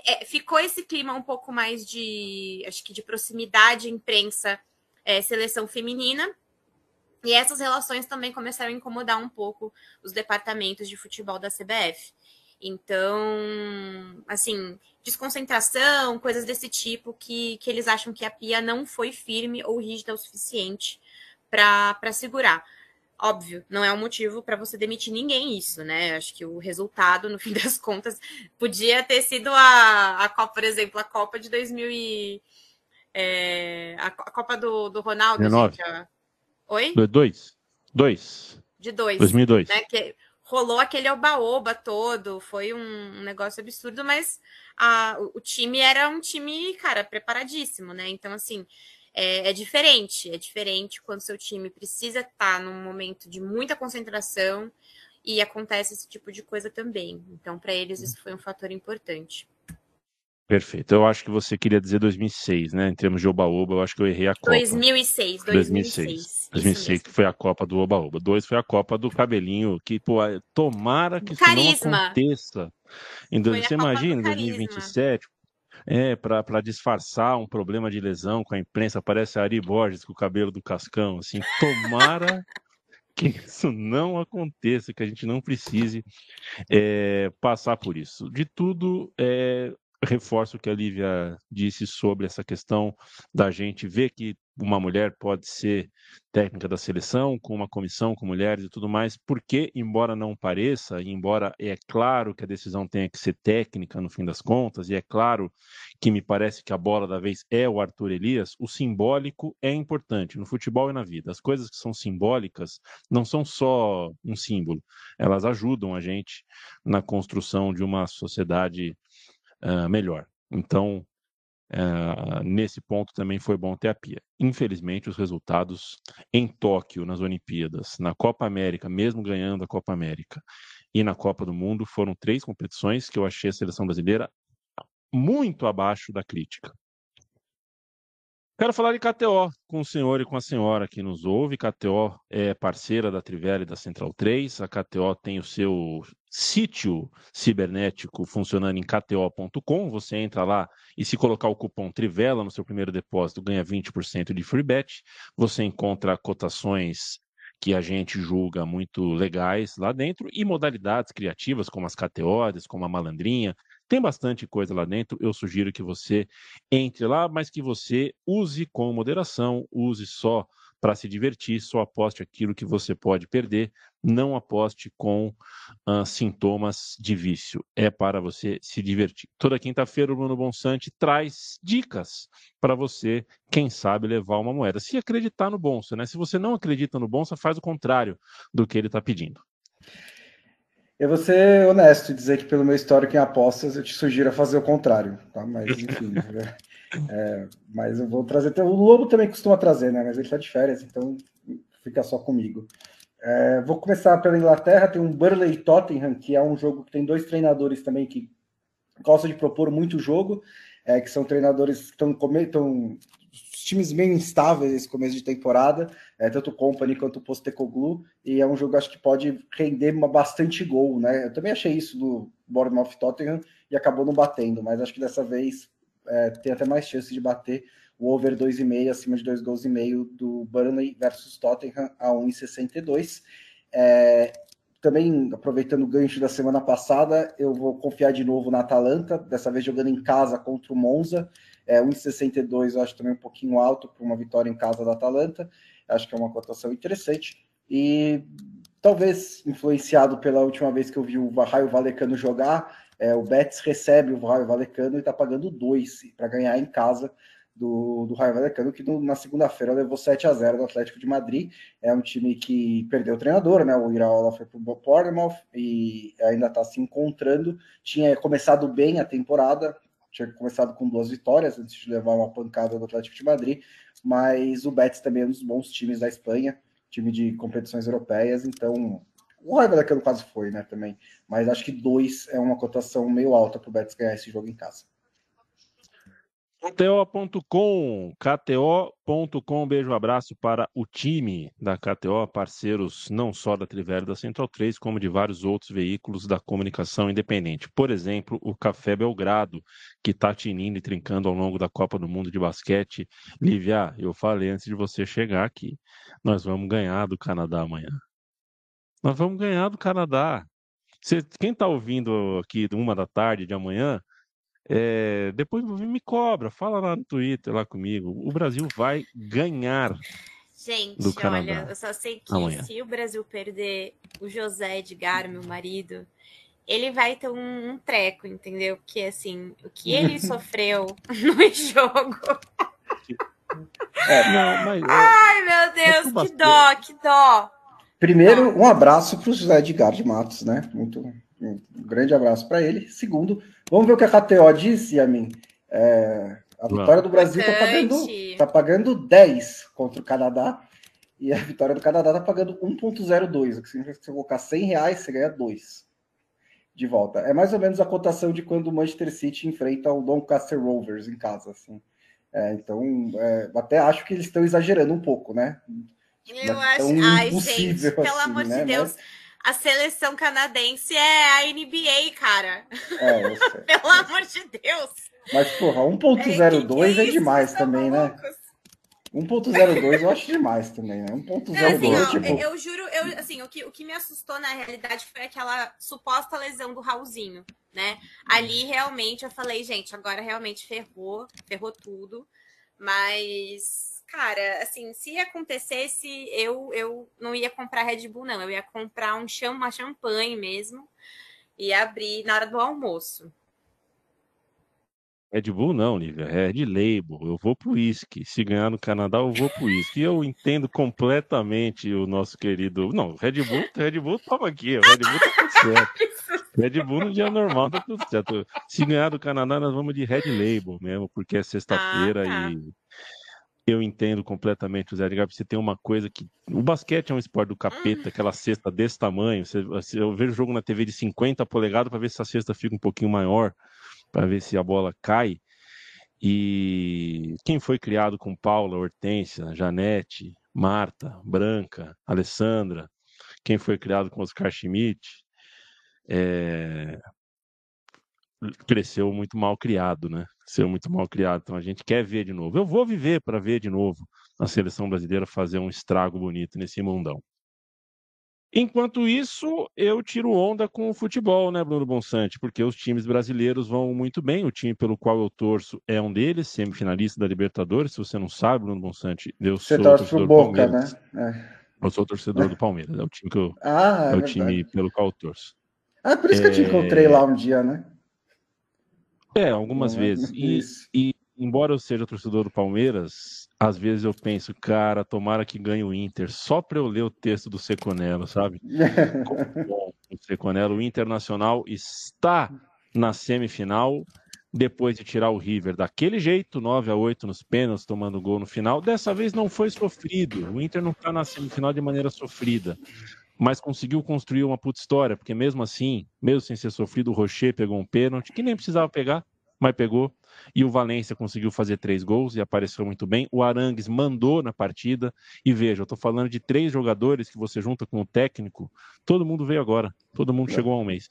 é, ficou esse clima um pouco mais de, acho que de proximidade imprensa, é, seleção feminina. E essas relações também começaram a incomodar um pouco os departamentos de futebol da CBF. Então, assim, desconcentração, coisas desse tipo que, que eles acham que a pia não foi firme ou rígida o suficiente para segurar. Óbvio, não é um motivo para você demitir ninguém isso, né? Acho que o resultado, no fim das contas, podia ter sido a, a Copa, por exemplo, a Copa de 2000 e... É, a, a, Copa do, do Ronaldo, 19. gente, a... Oi? Dois. Dois. De dois. 2002. Né? Que rolou aquele oba-oba todo, foi um, um, negócio absurdo, mas a, o, o, time era um time, cara, preparadíssimo, né? Então, assim, é, é diferente. É diferente quando seu time precisa estar num momento de muita concentração e acontece esse tipo de coisa também. Então, para eles, isso foi um fator importante. Perfeito. Eu acho que você queria dizer 2006, né? Em termos de Oba-Oba, eu acho que eu errei a Copa. 2006, 2006. 2006, que foi a Copa do Oba-Oba. Dois foi a Copa do cabelinho, que, pô, tomara que isso carisma. não aconteça. Em, você imagina, em 2027, é, para disfarçar um problema de lesão com a imprensa, aparece a Ari Borges com o cabelo do Cascão, assim, tomara que isso não aconteça, que a gente não precise é, passar por isso. De tudo, é, reforço o que a Lívia disse sobre essa questão da gente ver que uma mulher pode ser técnica da seleção, com uma comissão com mulheres e tudo mais, porque, embora não pareça, e embora é claro que a decisão tenha que ser técnica no fim das contas, e é claro que me parece que a bola da vez é o Arthur Elias, o simbólico é importante no futebol e na vida. As coisas que são simbólicas não são só um símbolo, elas ajudam a gente na construção de uma sociedade uh, melhor. Então, uh, nesse ponto também foi bom ter a Pia. Infelizmente, os resultados em Tóquio, nas Olimpíadas, na Copa América, mesmo ganhando a Copa América, e na Copa do Mundo, foram três competições que eu achei a seleção brasileira muito abaixo da crítica. Quero falar de KTO com o senhor e com a senhora que nos ouve. KTO é parceira da Trivela e da Central 3. A KTO tem o seu sítio cibernético funcionando em kto.com. Você entra lá e se colocar o cupom Trivela no seu primeiro depósito, ganha 20% de free bet. Você encontra cotações que a gente julga muito legais lá dentro e modalidades criativas como as KTOs, como a malandrinha, tem bastante coisa lá dentro. Eu sugiro que você entre lá, mas que você use com moderação, use só para se divertir, só aposte aquilo que você pode perder, não aposte com uh, sintomas de vício. É para você se divertir. Toda quinta-feira o Bruno Bonsante traz dicas para você, quem sabe, levar uma moeda. Se acreditar no Bonsa, né? Se você não acredita no Bonsa, faz o contrário do que ele está pedindo. Eu vou ser honesto e dizer que, pelo meu histórico em apostas, eu te sugiro a fazer o contrário, tá? Mas, enfim. É, mas eu vou trazer. O Lobo também costuma trazer, né? Mas ele está de férias, então fica só comigo. É, vou começar pela Inglaterra. Tem um Burley Tottenham, que é um jogo que tem dois treinadores também que gostam de propor muito jogo, é, que são treinadores que estão times meio instáveis esse começo de temporada, é, tanto o Company quanto o Postecoglou, e é um jogo acho que pode render uma, bastante gol, né? Eu também achei isso do Bournemouth Tottenham e acabou não batendo, mas acho que dessa vez é, tem até mais chance de bater o over 2,5 acima de 2 gols e meio do Burnley versus Tottenham a 1,62. É, também aproveitando o gancho da semana passada, eu vou confiar de novo na Atalanta, dessa vez jogando em casa contra o Monza. É, 1,62 eu acho também um pouquinho alto para uma vitória em casa da Atalanta. Acho que é uma cotação interessante. E talvez influenciado pela última vez que eu vi o Raio Valecano jogar, é, o Betis recebe o Raio Valecano e está pagando 2 para ganhar em casa do, do Raio Vallecano, que no, na segunda-feira levou 7 a 0 do Atlético de Madrid. É um time que perdeu o treinador, né? O Iraola foi para o Bournemouth e ainda está se encontrando. Tinha começado bem a temporada, tinha começado com duas vitórias antes de levar uma pancada do Atlético de Madrid, mas o Betis também é um dos bons times da Espanha, time de competições europeias, então O Raiva daquele quase foi, né, também. Mas acho que dois é uma cotação meio alta para o Betis ganhar esse jogo em casa. KTO.com, KTO.com, beijo, abraço para o time da KTO, parceiros não só da Trivela da Central 3, como de vários outros veículos da comunicação independente. Por exemplo, o Café Belgrado, que está tinindo e trincando ao longo da Copa do Mundo de Basquete. Lívia, eu falei antes de você chegar aqui, nós vamos ganhar do Canadá amanhã. Nós vamos ganhar do Canadá. Você, quem está ouvindo aqui uma da tarde de amanhã, é, depois me cobra, fala lá no Twitter lá comigo. O Brasil vai ganhar. Gente, do Canadá olha, eu só sei que amanhã. se o Brasil perder o José Edgar, meu marido, ele vai ter um, um treco, entendeu? Porque assim, o que ele sofreu no jogo. É, Não, mas é, Ai, meu Deus, tudo que dó, que dó. Primeiro, um abraço para o José Edgar de Matos, né? Muito, um grande abraço para ele. Segundo, vamos ver o que a KTO diz, Yamin. É, a vitória do Brasil está pagando, tá pagando 10 contra o Canadá e a vitória do Canadá está pagando 1,02. O que significa que se você colocar 100 reais, você ganha 2 de volta. É mais ou menos a cotação de quando o Manchester City enfrenta o Doncaster Rovers em casa. Assim. É, então, é, até acho que eles estão exagerando um pouco, né? Eu é acho. Ai, gente, pelo assim, amor né? de Deus. Mas- A seleção canadense é a NBA, cara. É, eu sei. Pelo amor de Deus. Mas, porra, É, 1.02 é, isso? demais Vocês tão também, né? malucos? 1.02 eu acho demais também, né? É, 1.02 assim, ó, tipo. eu, eu juro, eu, assim, o que, o que me assustou na realidade foi aquela suposta lesão do Raulzinho, né? Ali realmente eu falei, gente, agora realmente ferrou, ferrou tudo. Mas, cara, assim, se acontecesse, eu, eu não ia comprar Red Bull, não. Eu ia comprar um cham, uma champanhe mesmo e abrir na hora do almoço. Red Bull não, Lívia, é Red Label. Eu vou pro uísque. Se ganhar no Canadá, eu vou pro uísque. E eu entendo completamente o nosso querido. Não, Red Bull, Red Bull tava aqui. O Red Bull tá tudo certo. Red Bull no dia normal tá tudo certo. Se ganhar do Canadá, nós vamos de Red Label mesmo, porque é sexta-feira Ah, tá. e eu entendo completamente o Zé Edgar. Você tem uma coisa que. O basquete é um esporte do capeta, aquela cesta desse tamanho. Você- eu vejo jogo na TV de 50 polegadas para ver se a cesta fica um pouquinho maior, para ver se a bola cai. E quem foi criado com Paula, Hortência, Janete, Marta, Branca, Alessandra, quem foi criado com Oscar Schmidt, é, cresceu muito mal criado, né? Cresceu muito mal criado. Então a gente quer ver de novo. Eu vou viver para ver de novo a seleção brasileira fazer um estrago bonito nesse mundão. Enquanto isso, eu tiro onda com o futebol, né, Bruno Bonsante? Porque os times brasileiros vão muito bem. O time pelo qual eu torço é um deles, semifinalista da Libertadores. Se você não sabe, Bruno Bonsante, eu Você sou torce torcedor pro do Boca, Palmeiras. né? É. Eu sou torcedor do Palmeiras. É o time que eu, Ah, é é o time pelo qual eu torço. Ah, por isso que eu te É. encontrei lá um dia, né? É, algumas é? vezes. E, e embora eu seja torcedor do Palmeiras, às vezes eu penso, cara, tomara que ganhe o Inter, só para eu ler o texto do Seconello, sabe? Como bom o Seconello, o Internacional está na semifinal, depois de tirar o River daquele jeito, 9 a 8 nos pênaltis, tomando gol no final. Dessa vez não foi sofrido. O Inter não está na semifinal de maneira sofrida, mas conseguiu construir uma puta história, porque mesmo assim, mesmo sem ser sofrido, o Rocher pegou um pênalti, que nem precisava pegar, mas pegou. E o Valência conseguiu fazer três gols e apareceu muito bem. O Arangues mandou na partida. E veja, eu estou falando de três jogadores que você junta com o técnico. Todo mundo veio agora. Todo mundo chegou há um mês.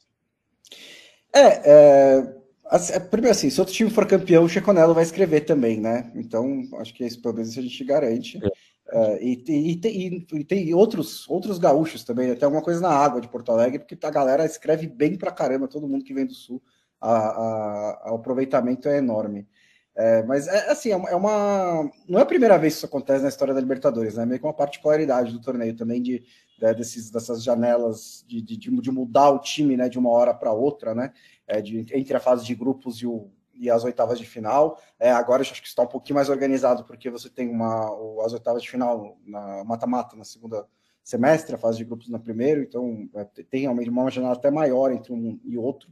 É, é, assim, é, primeiro assim, se outro time for campeão, o Checonello vai escrever também, né? Então, acho que esse, pelo menos isso a gente garante. É, e, e, tem- e tem outros, outros gaúchos também, né? tem alguma coisa na água de Porto Alegre, porque a galera escreve bem pra caramba, todo mundo que vem do sul, a, a- o aproveitamento é enorme. É, mas é assim, é é uma- Não é a primeira vez que isso acontece na história da Libertadores, né? Meio que uma particularidade do torneio também de, né, desses, dessas janelas de, de, de mudar o time né, de uma hora para outra, né? É, de, entre a fase de grupos e, o, e as oitavas de final. É, agora acho que está um pouquinho mais organizado, porque você tem uma, as oitavas de final na mata-mata na segunda semestre, a fase de grupos na primeiro, então é, tem realmente uma janela até maior entre um e outro.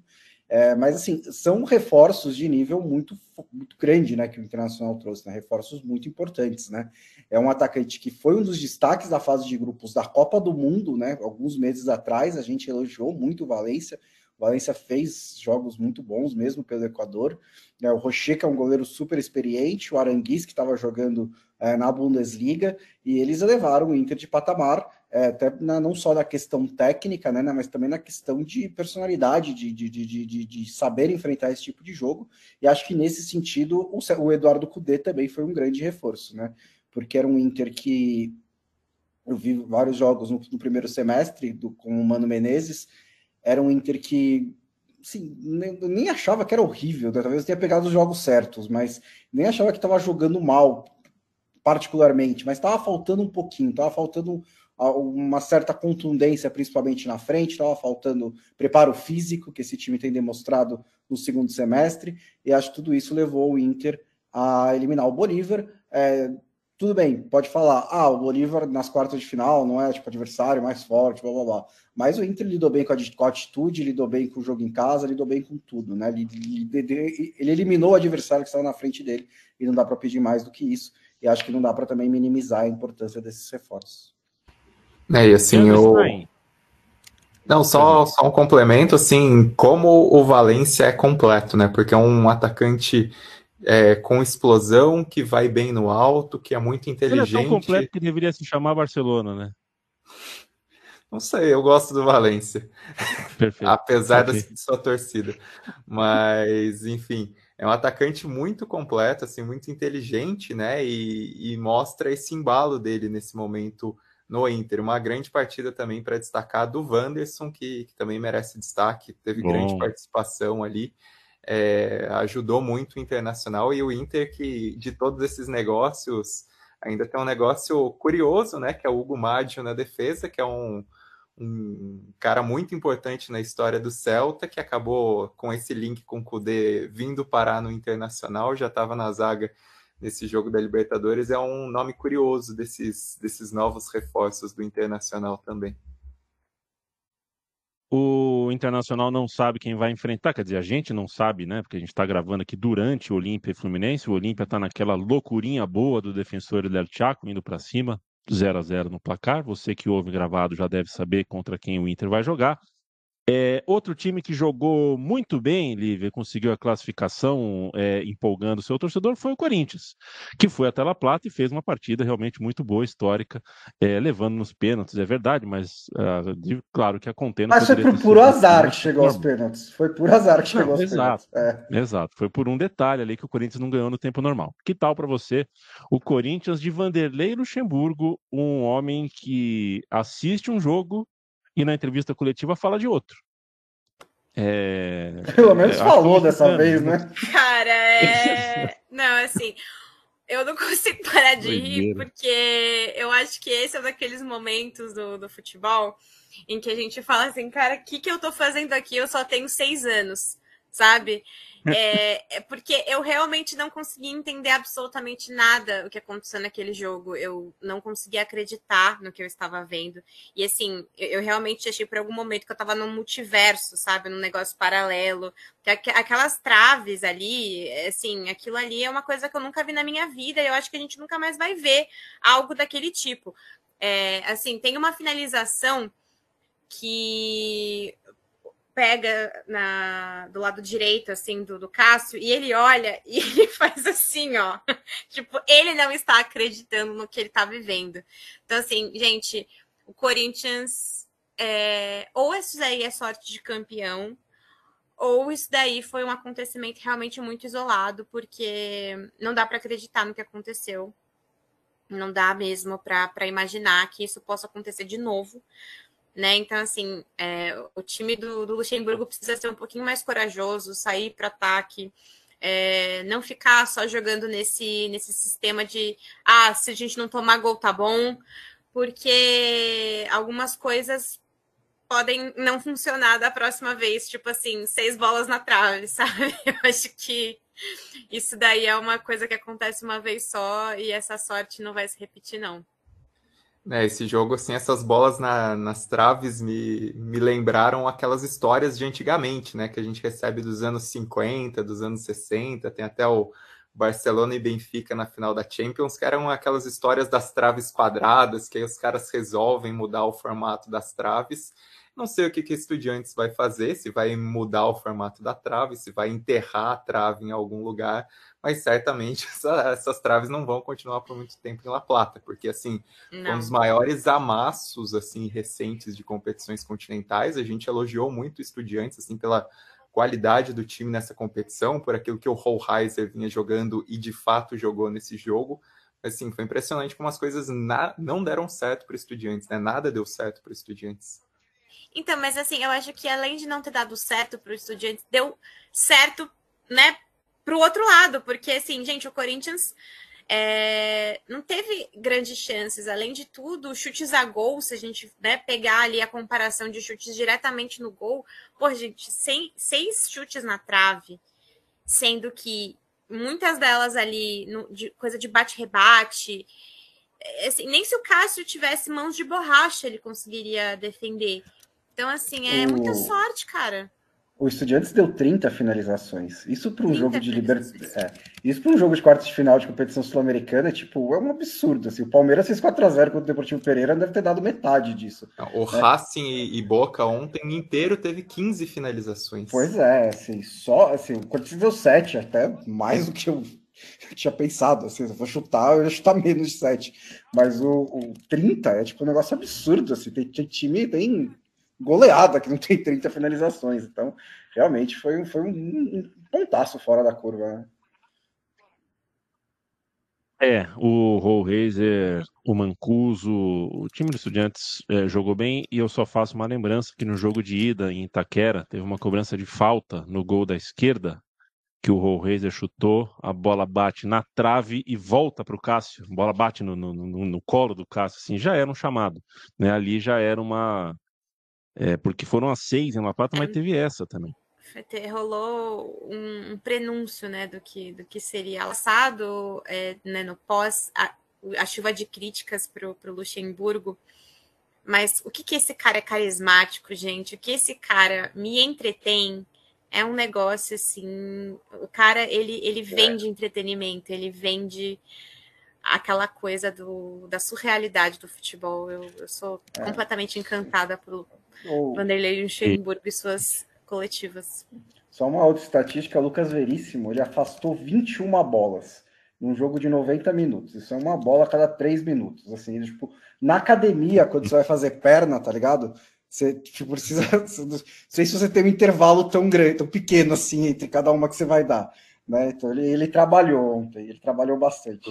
É, mas assim, são reforços de nível muito, muito grande, né? Que o Internacional trouxe, né? Reforços muito importantes, né? É um atacante que foi um dos destaques da fase de grupos da Copa do Mundo, né? Alguns meses atrás, a gente elogiou muito o Valência. O Valência fez jogos muito bons mesmo pelo Equador. É, o Rocher, que é um goleiro super experiente, o Aranguiz, que estava jogando é, na Bundesliga, e eles elevaram o Inter de patamar, é, até na, não só na questão técnica, né, mas também na questão de personalidade, de, de, de, de, de saber enfrentar esse tipo de jogo. E acho que nesse sentido o, o Eduardo Cudê também foi um grande reforço, né? Porque era um Inter que eu vi vários jogos no, no primeiro semestre do, com o Mano Menezes era um Inter que sim, nem, nem, achava que era horrível, né? talvez tenha pegado os jogos certos, mas nem achava que estava jogando mal, particularmente, mas estava faltando um pouquinho, estava faltando uma certa contundência, principalmente na frente, estava faltando preparo físico, que esse time tem demonstrado no segundo semestre, e acho que tudo isso levou o Inter a eliminar o Bolívar. É, tudo bem, pode falar, ah, o Bolívar nas quartas de final não é tipo adversário mais forte, blá blá blá. Mas o Inter lidou bem com a, atitude, lidou bem com o jogo em casa, lidou bem com tudo, né? Ele, ele, ele eliminou o adversário que estava na frente dele e não dá para pedir mais do que isso. E acho que não dá para também minimizar a importância desses reforços. É, e assim, eu. Não, só, só um complemento, assim, como o Valência é completo, né? Porque é um atacante é, com explosão, que vai bem no alto, que é muito inteligente. Ele é tão completo que deveria se chamar Barcelona, né? Não sei, eu gosto do Valência. Perfeito. Apesar okay. da sua torcida. Mas, enfim, é um atacante muito completo, assim, muito inteligente, né? E, e mostra esse embalo dele nesse momento no Inter. Uma grande partida também para destacar do Wanderson, que, que, também merece destaque, teve Bom. grande participação ali é, ajudou muito o Internacional e o Inter que de todos esses negócios ainda tem um negócio curioso, né, que é o Hugo Maggio na defesa, que é um, um cara muito importante na história do Celta, que acabou com esse link com o Kudê vindo parar no Internacional, já estava na zaga nesse jogo da Libertadores, é um nome curioso desses, desses novos reforços do Internacional também. O Internacional não sabe quem vai enfrentar, quer dizer, a gente não sabe, né? Porque a gente está gravando aqui durante o Olímpia e Fluminense. O Olímpia está naquela loucurinha boa do defensor Del Chaco, indo para cima, 0 a 0 no placar. Você que ouve gravado já deve saber contra quem o Inter vai jogar. É, outro time que jogou muito bem, Lívia, conseguiu a classificação é, empolgando o seu torcedor, foi o Corinthians, que foi até La Plata e fez uma partida realmente muito boa, histórica, é, levando nos pênaltis, é verdade, mas uh, de, claro que a contenda. Mas foi por puro azar que chegou aos pênaltis. Foi por azar que chegou aos exato, pênaltis. É. Exato, foi por um detalhe ali que o Corinthians não ganhou no tempo normal. Que tal para você o Corinthians de Vanderlei Luxemburgo, um homem que assiste um jogo e na entrevista coletiva fala de outro. É... Pelo menos é, falou dessa vez, né? Cara, é. Não, assim. Eu não consigo parar de rir, porque eu acho que esse é um daqueles momentos do, do futebol em que a gente fala assim, cara, o que, que eu tô fazendo aqui? Eu só tenho seis anos, sabe? É, é, porque eu realmente não consegui entender absolutamente nada o que aconteceu naquele jogo. Eu não conseguia acreditar no que eu estava vendo. E assim, eu, eu realmente achei por algum momento que eu estava num multiverso, sabe? Num negócio paralelo. Que aquelas traves ali, assim, aquilo ali é uma coisa que eu nunca vi na minha vida. E eu acho que a gente nunca mais vai ver algo daquele tipo. É, assim, tem uma finalização que pega na, do lado direito, assim, do, do Cássio, e ele olha e ele faz assim, ó. tipo, ele não está acreditando no que ele está vivendo. Então, assim, gente, o Corinthians. É, ou isso daí é sorte de campeão, ou isso daí foi um acontecimento realmente muito isolado, porque não dá para acreditar no que aconteceu. Não dá mesmo para imaginar que isso possa acontecer de novo né? Então, assim, é, o time do, do, Luxemburgo precisa ser um pouquinho mais corajoso, sair para ataque, é, não ficar só jogando nesse, nesse sistema de ah, se a gente não tomar gol, tá bom, porque algumas coisas podem não funcionar da próxima vez, tipo assim, seis bolas na trave, sabe? Eu acho que isso daí é uma coisa que acontece uma vez só e essa sorte não vai se repetir, não. É, esse jogo, assim, essas bolas na, nas traves me, me lembraram aquelas histórias de antigamente, né? Que a gente recebe dos anos 50, dos anos 60, tem até o Barcelona e Benfica na final da Champions, que eram aquelas histórias das traves quadradas, que aí os caras resolvem mudar o formato das traves. Não sei o que que Estudiantes vai fazer, se vai mudar o formato da trave, se vai enterrar a trave em algum lugar, mas certamente essa, essas traves não vão continuar por muito tempo em La Plata, porque assim, não. um dos maiores amassos assim recentes de competições continentais, a gente elogiou muito estudiantes assim pela qualidade do time nessa competição, por aquilo que o Hohlheiser vinha jogando e de fato jogou nesse jogo. Assim, foi impressionante como as coisas na, não deram certo para estudiantes, né? Nada deu certo para estudiantes. Então, mas assim, eu acho que além de não ter dado certo para o estudiantes, deu certo, né, para o outro lado, porque assim, gente, o Corinthians é, não teve grandes chances. Além de tudo, chutes a gol, se a gente né, pegar ali a comparação de chutes diretamente no gol, pô, gente, sem, seis chutes na trave, sendo que muitas delas ali, no, de, coisa de bate-rebate. É, assim, nem se o Cássio tivesse mãos de borracha ele conseguiria defender. Então, assim, é muita sorte, cara. O Estudiantes deu 30 finalizações. Isso para um jogo de Libertadores. É. Isso para um jogo de quartos de final de competição sul-americana, tipo, é um absurdo. Assim. O Palmeiras fez 4x0 contra o Deportivo Pereira, deve ter dado metade disso. O né? Racing e Boca ontem inteiro teve 15 finalizações. Pois é, assim, só assim, o Corinthians deu 7, até mais do que eu tinha pensado. Assim, se eu for chutar, eu ia chutar menos de 7. Mas o, o 30 é tipo um negócio absurdo. Assim, tem, tem time, tem goleada, que não tem 30 finalizações. Então, realmente foi, foi um, um pontaço fora da curva. Né? É, o Rollraiser, o Mancuso, o time dos Estudiantes é, jogou bem e eu só faço uma lembrança que no jogo de ida em Itaquera teve uma cobrança de falta no gol da esquerda que o Rollraiser chutou, a bola bate na trave e volta para o Cássio, a bola bate no, no, no, no, colo do Cássio, assim, já era um chamado, né? Ali já era uma, é, porque foram as seis em La Plata, mas teve essa também. Rolou um, um prenúncio né, do, que, do que seria lançado é, né, no pós a, a, chuva de críticas para o Luxemburgo. Mas o que, que esse cara é carismático, gente? O que esse cara me entretém é um negócio assim. O cara ele, ele vende é. entretenimento, ele vende aquela coisa do, da surrealidade do futebol. Eu, eu sou é. completamente encantada por, o... Vanderlei Luxemburgo e suas coletivas. Só uma outra estatística, Lucas Veríssimo, ele afastou 21 bolas num jogo de 90 minutos. Isso é uma bola a cada 3 minutos. Assim, tipo, na academia, quando você vai fazer perna, tá ligado? Você tipo, precisa. Não sei se você tem um intervalo tão grande, tão pequeno assim, entre cada uma que você vai dar. Né? Então ele, ele trabalhou ontem, ele trabalhou bastante.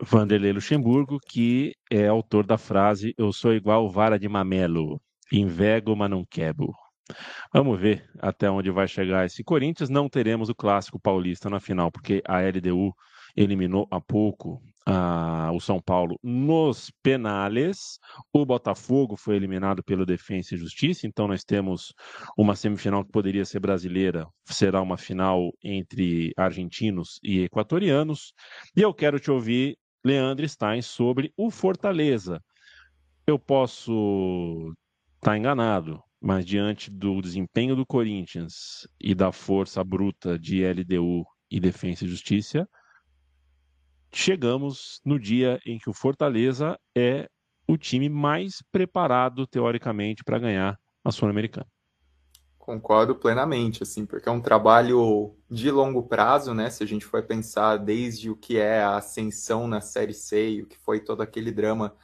Vanderlei Luxemburgo, que é autor da frase Eu sou igual vara de mamelo. Invego, mas não quebro. Vamos ver até onde vai chegar esse Corinthians. Não teremos o clássico paulista na final, porque a LDU eliminou há pouco o São Paulo nos penales. O Botafogo foi eliminado pelo Defensa e Justiça, então nós temos uma semifinal que poderia ser brasileira, será uma final entre argentinos e equatorianos. E eu quero te ouvir, Leandro Stein, sobre o Fortaleza. Eu posso está enganado, mas diante do desempenho do Corinthians e da força bruta de LDU e Defesa e Justiça, chegamos no dia em que o Fortaleza é o time mais preparado, teoricamente, para ganhar a Sul-Americana. Concordo plenamente, assim, porque é um trabalho de longo prazo, né? Se a gente for pensar desde o que é a ascensão na Série C e o que foi todo aquele drama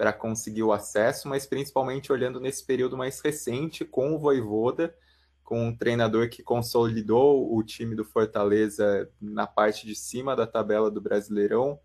para conseguir o acesso, mas principalmente olhando nesse período mais recente com o Voivoda, com um treinador que consolidou o time do Fortaleza na parte de cima da tabela do Brasileirão,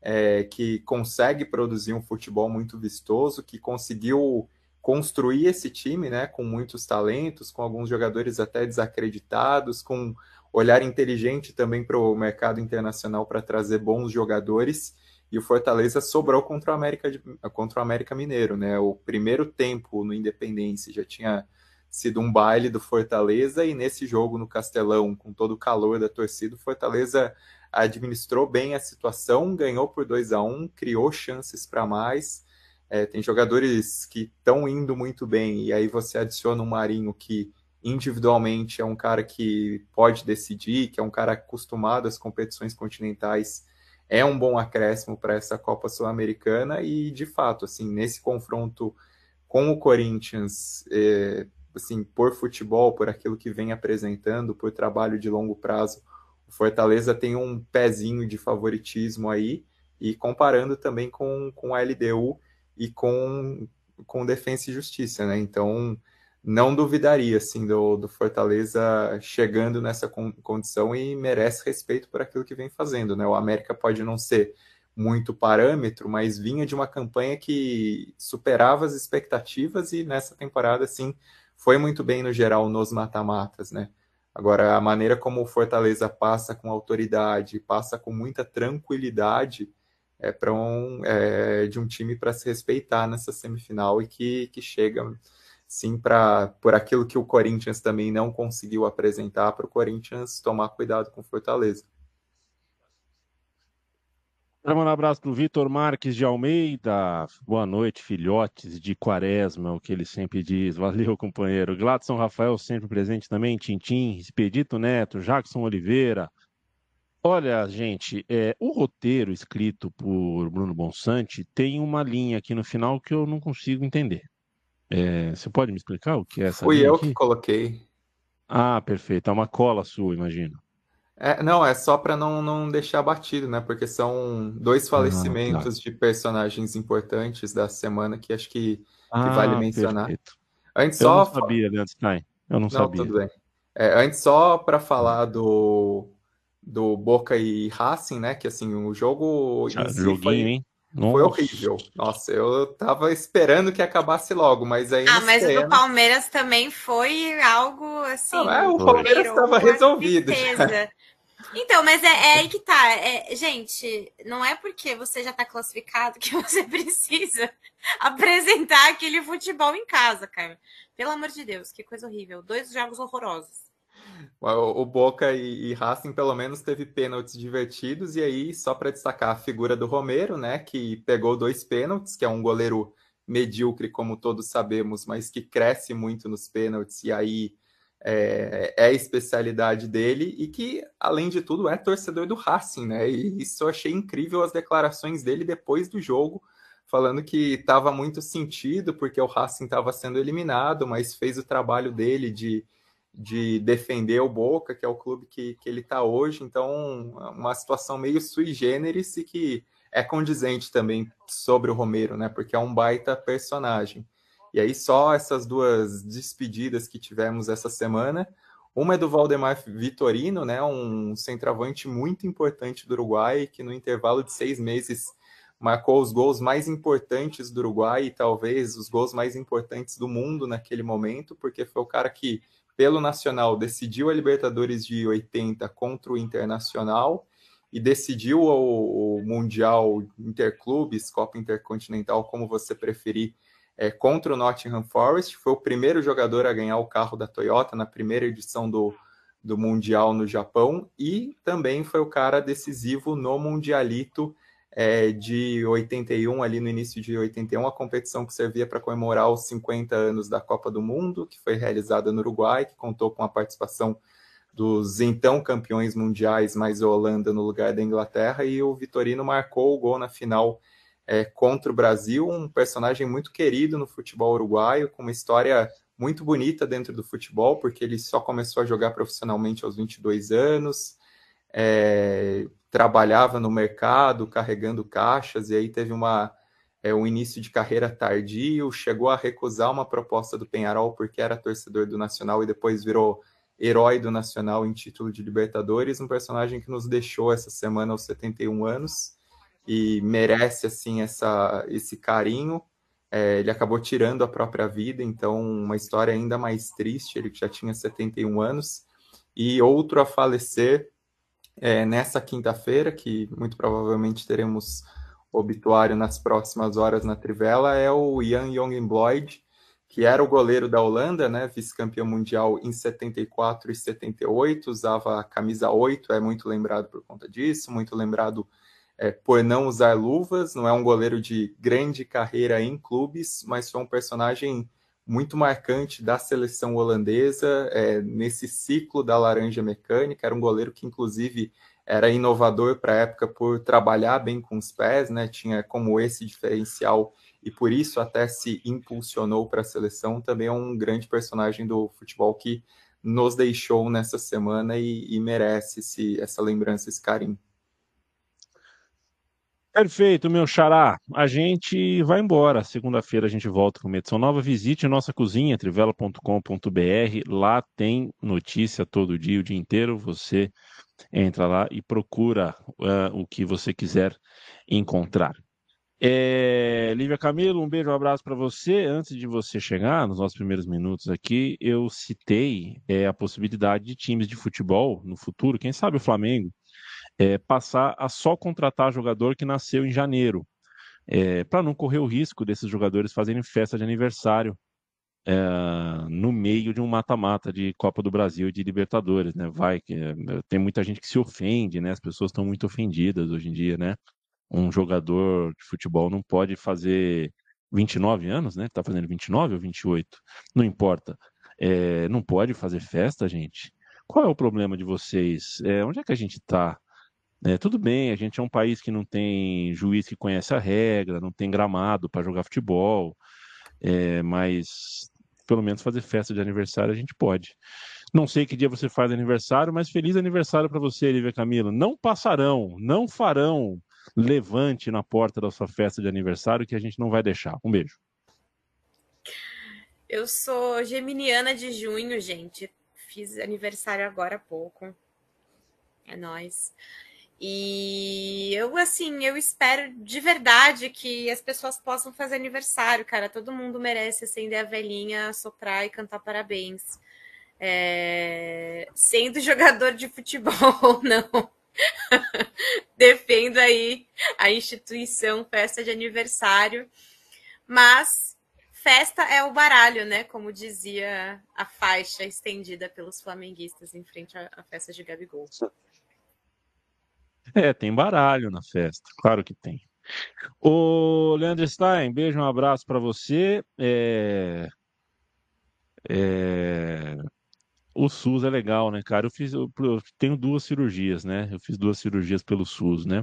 é, que consegue produzir um futebol muito vistoso, que conseguiu construir esse time, né, com muitos talentos, com alguns jogadores até desacreditados, com olhar inteligente também para o mercado internacional para trazer bons jogadores e o Fortaleza sobrou contra o América, contra o América Mineiro, né? O primeiro tempo no Independência já tinha sido um baile do Fortaleza e nesse jogo no Castelão, com todo o calor da torcida, o Fortaleza administrou bem a situação, ganhou por 2 a 1 criou chances para mais, É, tem jogadores que estão indo muito bem, e aí você adiciona um Marinho que individualmente é um cara que pode decidir, que é um cara acostumado às competições continentais, é um bom acréscimo para essa Copa Sul-Americana e de fato, assim, nesse confronto com o Corinthians, é, assim, por futebol, por aquilo que vem apresentando, por trabalho de longo prazo, o Fortaleza tem um pezinho de favoritismo aí e comparando também com, com a LDU e com com Defensa e Justiça, né? Então, não duvidaria assim do, do Fortaleza chegando nessa condição e merece respeito por aquilo que vem fazendo, né? O América pode não ser muito parâmetro, mas vinha de uma campanha que superava as expectativas e nessa temporada assim foi muito bem no geral nos mata-matas, né? Agora a maneira como o Fortaleza passa com autoridade, passa com muita tranquilidade é para um é, de um time para se respeitar nessa semifinal e que, que chega sim para por aquilo que o Corinthians também não conseguiu apresentar para o Corinthians tomar cuidado com Fortaleza. Um abraço para o Vitor Marques de Almeida. Boa noite, filhotes de quaresma, o que ele sempre diz. Valeu, companheiro. Gladson Rafael, sempre presente também. Tintim, Expedito Neto, Jackson Oliveira. Olha, gente, é, o roteiro escrito por Bruno Bonsante tem uma linha aqui no final que eu não consigo entender. É, você pode me explicar o que é essa Fui eu aqui? que coloquei. Ah, perfeito. É uma cola sua, imagino. É, não, é só para não, não deixar batido, né? Porque são dois falecimentos ah, tá. de personagens importantes da semana que acho que, que ah, vale mencionar. Perfeito. Antes eu só... não sabia, Leandro Stein. Eu não, não sabia. Tudo bem. É, antes, só para falar do, do Boca e Racing, né? Que assim, o jogo. Já, joguinho, foi... hein? Nossa. Foi horrível. Nossa, eu tava esperando que acabasse logo, mas aí. Ah, mas o do Palmeiras também foi algo assim. Não, é, o Palmeiras estava resolvido. Então, mas é, é, aí que tá. É, gente, não é porque você já tá classificado que você precisa apresentar aquele futebol em casa, cara. Pelo amor de Deus, que coisa horrível. Dois jogos horrorosos. O Boca e, Racing pelo menos teve pênaltis divertidos. E aí só para destacar a figura do Romero, né, que pegou dois pênaltis, que é um goleiro medíocre como todos sabemos, mas que cresce muito nos pênaltis. E aí é, é, a especialidade dele. E que além de tudo é torcedor do Racing, né? E isso eu achei incrível as declarações dele depois do jogo, falando que estava muito sentido porque o Racing estava sendo eliminado, mas fez o trabalho dele de de defender o Boca, que é o clube que, que ele está hoje. Então, uma situação meio sui generis e que é condizente também sobre o Romero, né? Porque é um baita personagem. E aí, só essas duas despedidas que tivemos essa semana. Uma é do Valdemar Vitorino, né? Um centroavante muito importante do Uruguai, que no intervalo de seis meses marcou os gols mais importantes do Uruguai e talvez os gols mais importantes do mundo naquele momento, porque foi o cara que pelo Nacional, decidiu a Libertadores de 80 contra o Internacional e decidiu o, o Mundial Interclubes, Copa Intercontinental, como você preferir, é, contra o Nottingham Forest. Foi o primeiro jogador a ganhar o carro da Toyota na primeira edição do, do Mundial no Japão e também foi o cara decisivo no Mundialito é, de 81, ali no início de 81, a competição que servia para comemorar os 50 anos da Copa do Mundo, que foi realizada no Uruguai, que contou com a participação dos então campeões mundiais, mais a Holanda no lugar da Inglaterra, e o Vitorino marcou o gol na final é, contra o Brasil, um personagem muito querido no futebol uruguaio, com uma história muito bonita dentro do futebol, porque ele só começou a jogar profissionalmente aos 22 anos, é, trabalhava no mercado carregando caixas e aí teve uma é, um início de carreira tardio, chegou a recusar uma proposta do Penharol porque era torcedor do Nacional e depois virou herói do Nacional em título de Libertadores, um personagem que nos deixou essa semana aos 71 anos e merece assim essa esse carinho. É, ele acabou tirando a própria vida, então uma história ainda mais triste, ele já tinha 71 anos. E outro a falecer é, nessa quinta-feira, que muito provavelmente teremos obituário nas próximas horas na Trivela, é o Jan Jongenbloyd, que era o goleiro da Holanda, né, vice-campeão mundial em 74 e 78, usava a camisa 8, é muito lembrado por conta disso, muito lembrado é, por não usar luvas, não é um goleiro de grande carreira em clubes, mas foi um personagem muito marcante da seleção holandesa é, nesse ciclo da laranja mecânica. Era um goleiro que, inclusive, era inovador para a época por trabalhar bem com os pés, né? Tinha como esse diferencial e por isso até se impulsionou para a seleção. Também é um grande personagem do futebol que nos deixou nessa semana e, e merece esse, essa lembrança, esse carinho. Perfeito, meu xará. A gente vai embora. Segunda-feira a gente volta com uma edição nova. Visite nossa cozinha, trivela.com.br. Lá tem notícia todo dia, o dia inteiro. Você entra lá e procura uh, o que você quiser encontrar. É, Lívia Camilo, um beijo, um abraço para você. Antes de você chegar, nos nossos primeiros minutos aqui, eu citei é, a possibilidade de times de futebol no futuro, quem sabe o Flamengo, é, passar a só contratar jogador que nasceu em janeiro, é, para não correr o risco desses jogadores fazerem festa de aniversário é, no meio de um mata-mata de Copa do Brasil e de Libertadores, né? Vai que é, tem muita gente que se ofende, né? As pessoas estão muito ofendidas hoje em dia, né? Um jogador de futebol não pode fazer 29 anos, né? Tá fazendo 29 ou 28, não importa. É, não pode fazer festa, gente. Qual é o problema de vocês? É, onde é que a gente está? É, tudo bem, a gente é um país que não tem juiz que conhece a regra, não tem gramado para jogar futebol, é, mas pelo menos fazer festa de aniversário a gente pode. Não sei que dia você faz aniversário, mas feliz aniversário para você, Lívia Camila. Não passarão, não farão levante na porta da sua festa de aniversário que a gente não vai deixar. Um beijo. Eu sou geminiana de junho, gente. Fiz aniversário agora há pouco. É nós. E eu, assim, eu espero de verdade que as pessoas possam fazer aniversário, cara. Todo mundo merece acender a velhinha, soprar e cantar parabéns. É... Sendo jogador de futebol não. Defendo aí a instituição festa de aniversário. Mas festa é o baralho, né? Como dizia a faixa estendida pelos flamenguistas em frente à festa de Gabigol. É, tem baralho na festa, claro que tem. O Leandro Stein, beijo, um abraço para você. É... É... O SUS é legal, né, cara? Eu fiz, eu, eu tenho duas cirurgias, né? Eu fiz duas cirurgias pelo SUS, né?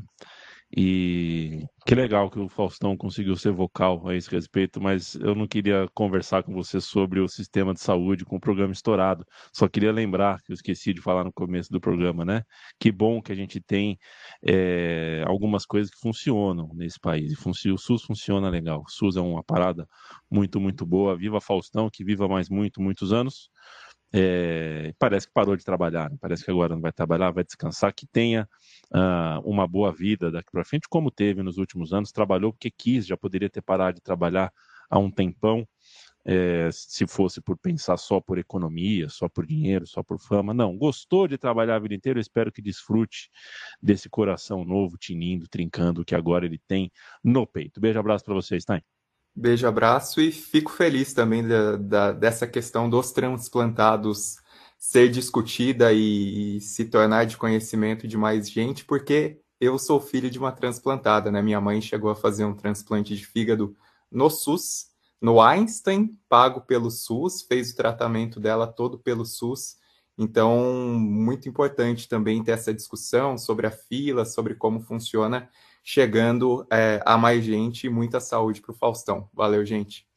E que legal que o Faustão conseguiu ser vocal a esse respeito, mas eu não queria conversar com você sobre o sistema de saúde com o programa estourado. Só queria lembrar, que eu esqueci de falar no começo do programa, né? Que bom que a gente tem é, algumas coisas que funcionam nesse país. O SUS funciona legal. O SUS é uma parada muito, muito boa. Viva Faustão, que viva mais muito, muitos anos. É, parece que parou de trabalhar, né? parece que agora não vai trabalhar, vai descansar, que tenha uh, uma boa vida daqui para frente, como teve nos últimos anos, trabalhou porque quis, já poderia ter parado de trabalhar há um tempão, é, se fosse por pensar só por economia, só por dinheiro, só por fama. Não, gostou de trabalhar a vida inteira, espero que desfrute desse coração novo, tinindo, trincando, que agora ele tem no peito. Beijo, abraço para vocês, Stein. Beijo, abraço e fico feliz também da, da, dessa questão dos transplantados ser discutida e, e, se tornar de conhecimento de mais gente, porque eu sou filho de uma transplantada, né? Minha mãe chegou a fazer um transplante de fígado no SUS, no Einstein, pago pelo SUS, fez o tratamento dela todo pelo SUS. Então, muito importante também ter essa discussão sobre a fila, sobre como funciona chegando é, a mais gente e muita saúde para o Faustão. Valeu, gente.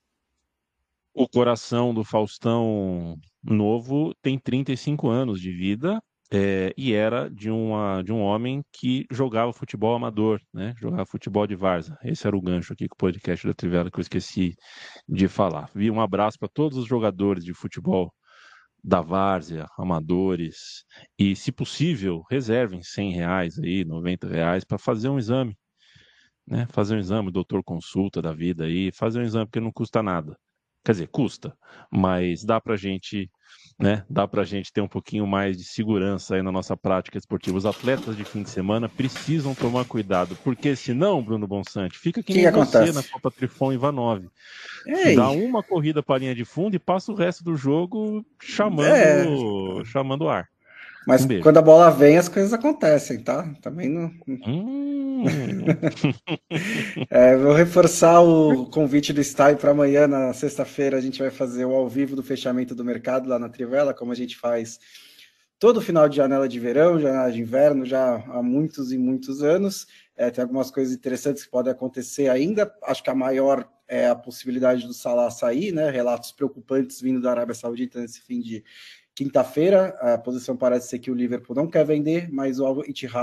O coração do Faustão novo tem 35 anos de vida é, e era de, uma, de um homem que jogava futebol amador, né? Jogava futebol de Varza. Esse era o gancho aqui com o podcast da Trivela que eu esqueci de falar. Vi um abraço para todos os jogadores de futebol da várzea, amadores, e se possível, reservem 100 reais aí, 90 reais para fazer um exame, né? Fazer um exame, doutor consulta da vida aí, fazer um exame porque não custa nada. Quer dizer, custa, mas dá para gente né? Dá para a gente ter um pouquinho mais de segurança aí na nossa prática esportiva. Os atletas de fim de semana precisam tomar cuidado, porque senão, Bruno Bonsante, fica que, que nem você na Copa Trifon Ivanov. Ei. Dá uma corrida para a linha de fundo e passa o resto do jogo chamando, é. chamando ar. Mas Um quando a bola vem, as coisas acontecem, tá? Também não. Hum, É, vou reforçar o convite do Style para amanhã, na sexta-feira, a gente vai fazer o ao vivo do fechamento do mercado lá na Trivela, como a gente faz todo final de janela de verão, janela de inverno, já há muitos e muitos anos. É, tem algumas coisas interessantes que podem acontecer ainda. Acho que a maior é a possibilidade do Salah sair, né? Relatos preocupantes vindo da Arábia Saudita nesse fim de quinta-feira. A posição parece ser que o Liverpool não quer vender, mas o Al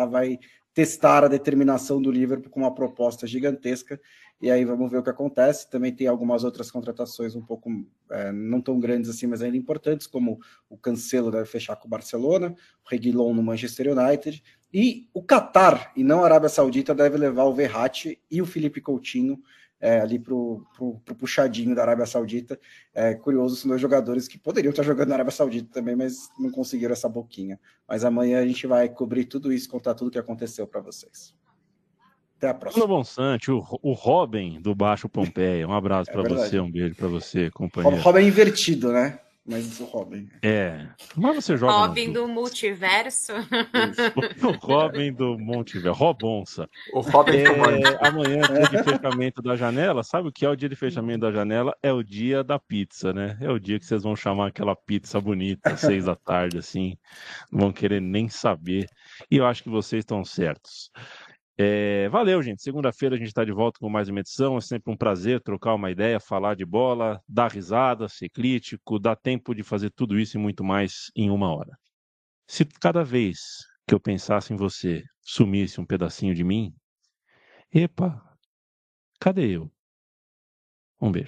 vai testar a determinação do Liverpool com uma proposta gigantesca. E aí vamos ver o que acontece. Também tem algumas outras contratações um pouco é, não tão grandes assim, mas ainda importantes, como o Cancelo deve fechar com o Barcelona, o Reguilon no Manchester United. E o Qatar, e não a Arábia Saudita, deve levar o Verratti e o Felipe Coutinho é, ali para o puxadinho da Arábia Saudita. É curioso, são dois jogadores que poderiam estar jogando na Arábia Saudita também, mas não conseguiram essa boquinha. Mas amanhã a gente vai cobrir tudo isso, contar tudo o que aconteceu para vocês. Até a próxima. Bruno Bonsante, o, o Robin do Baixo Pompeia. Um abraço É para você, um beijo para você, companheiro. Robin é invertido, né? Mas o Robin. É, mas você joga Robin do multiverso. O Robin do Monte Velho, Robonça. O Robin. É, amanhã é dia de fechamento da janela. Sabe o que é o dia de fechamento da janela? É o dia da pizza, né? É o dia que vocês vão chamar aquela pizza bonita, às seis da tarde, assim. Não vão querer nem saber. E eu acho que vocês estão certos. É, valeu, gente. Segunda-feira a gente está de volta com mais uma edição. É sempre um prazer trocar uma ideia, falar de bola, dar risada, ser crítico, dar tempo de fazer tudo isso e muito mais em uma hora. Se cada vez que eu pensasse em você sumisse um pedacinho de mim, epa, cadê eu? Um beijo.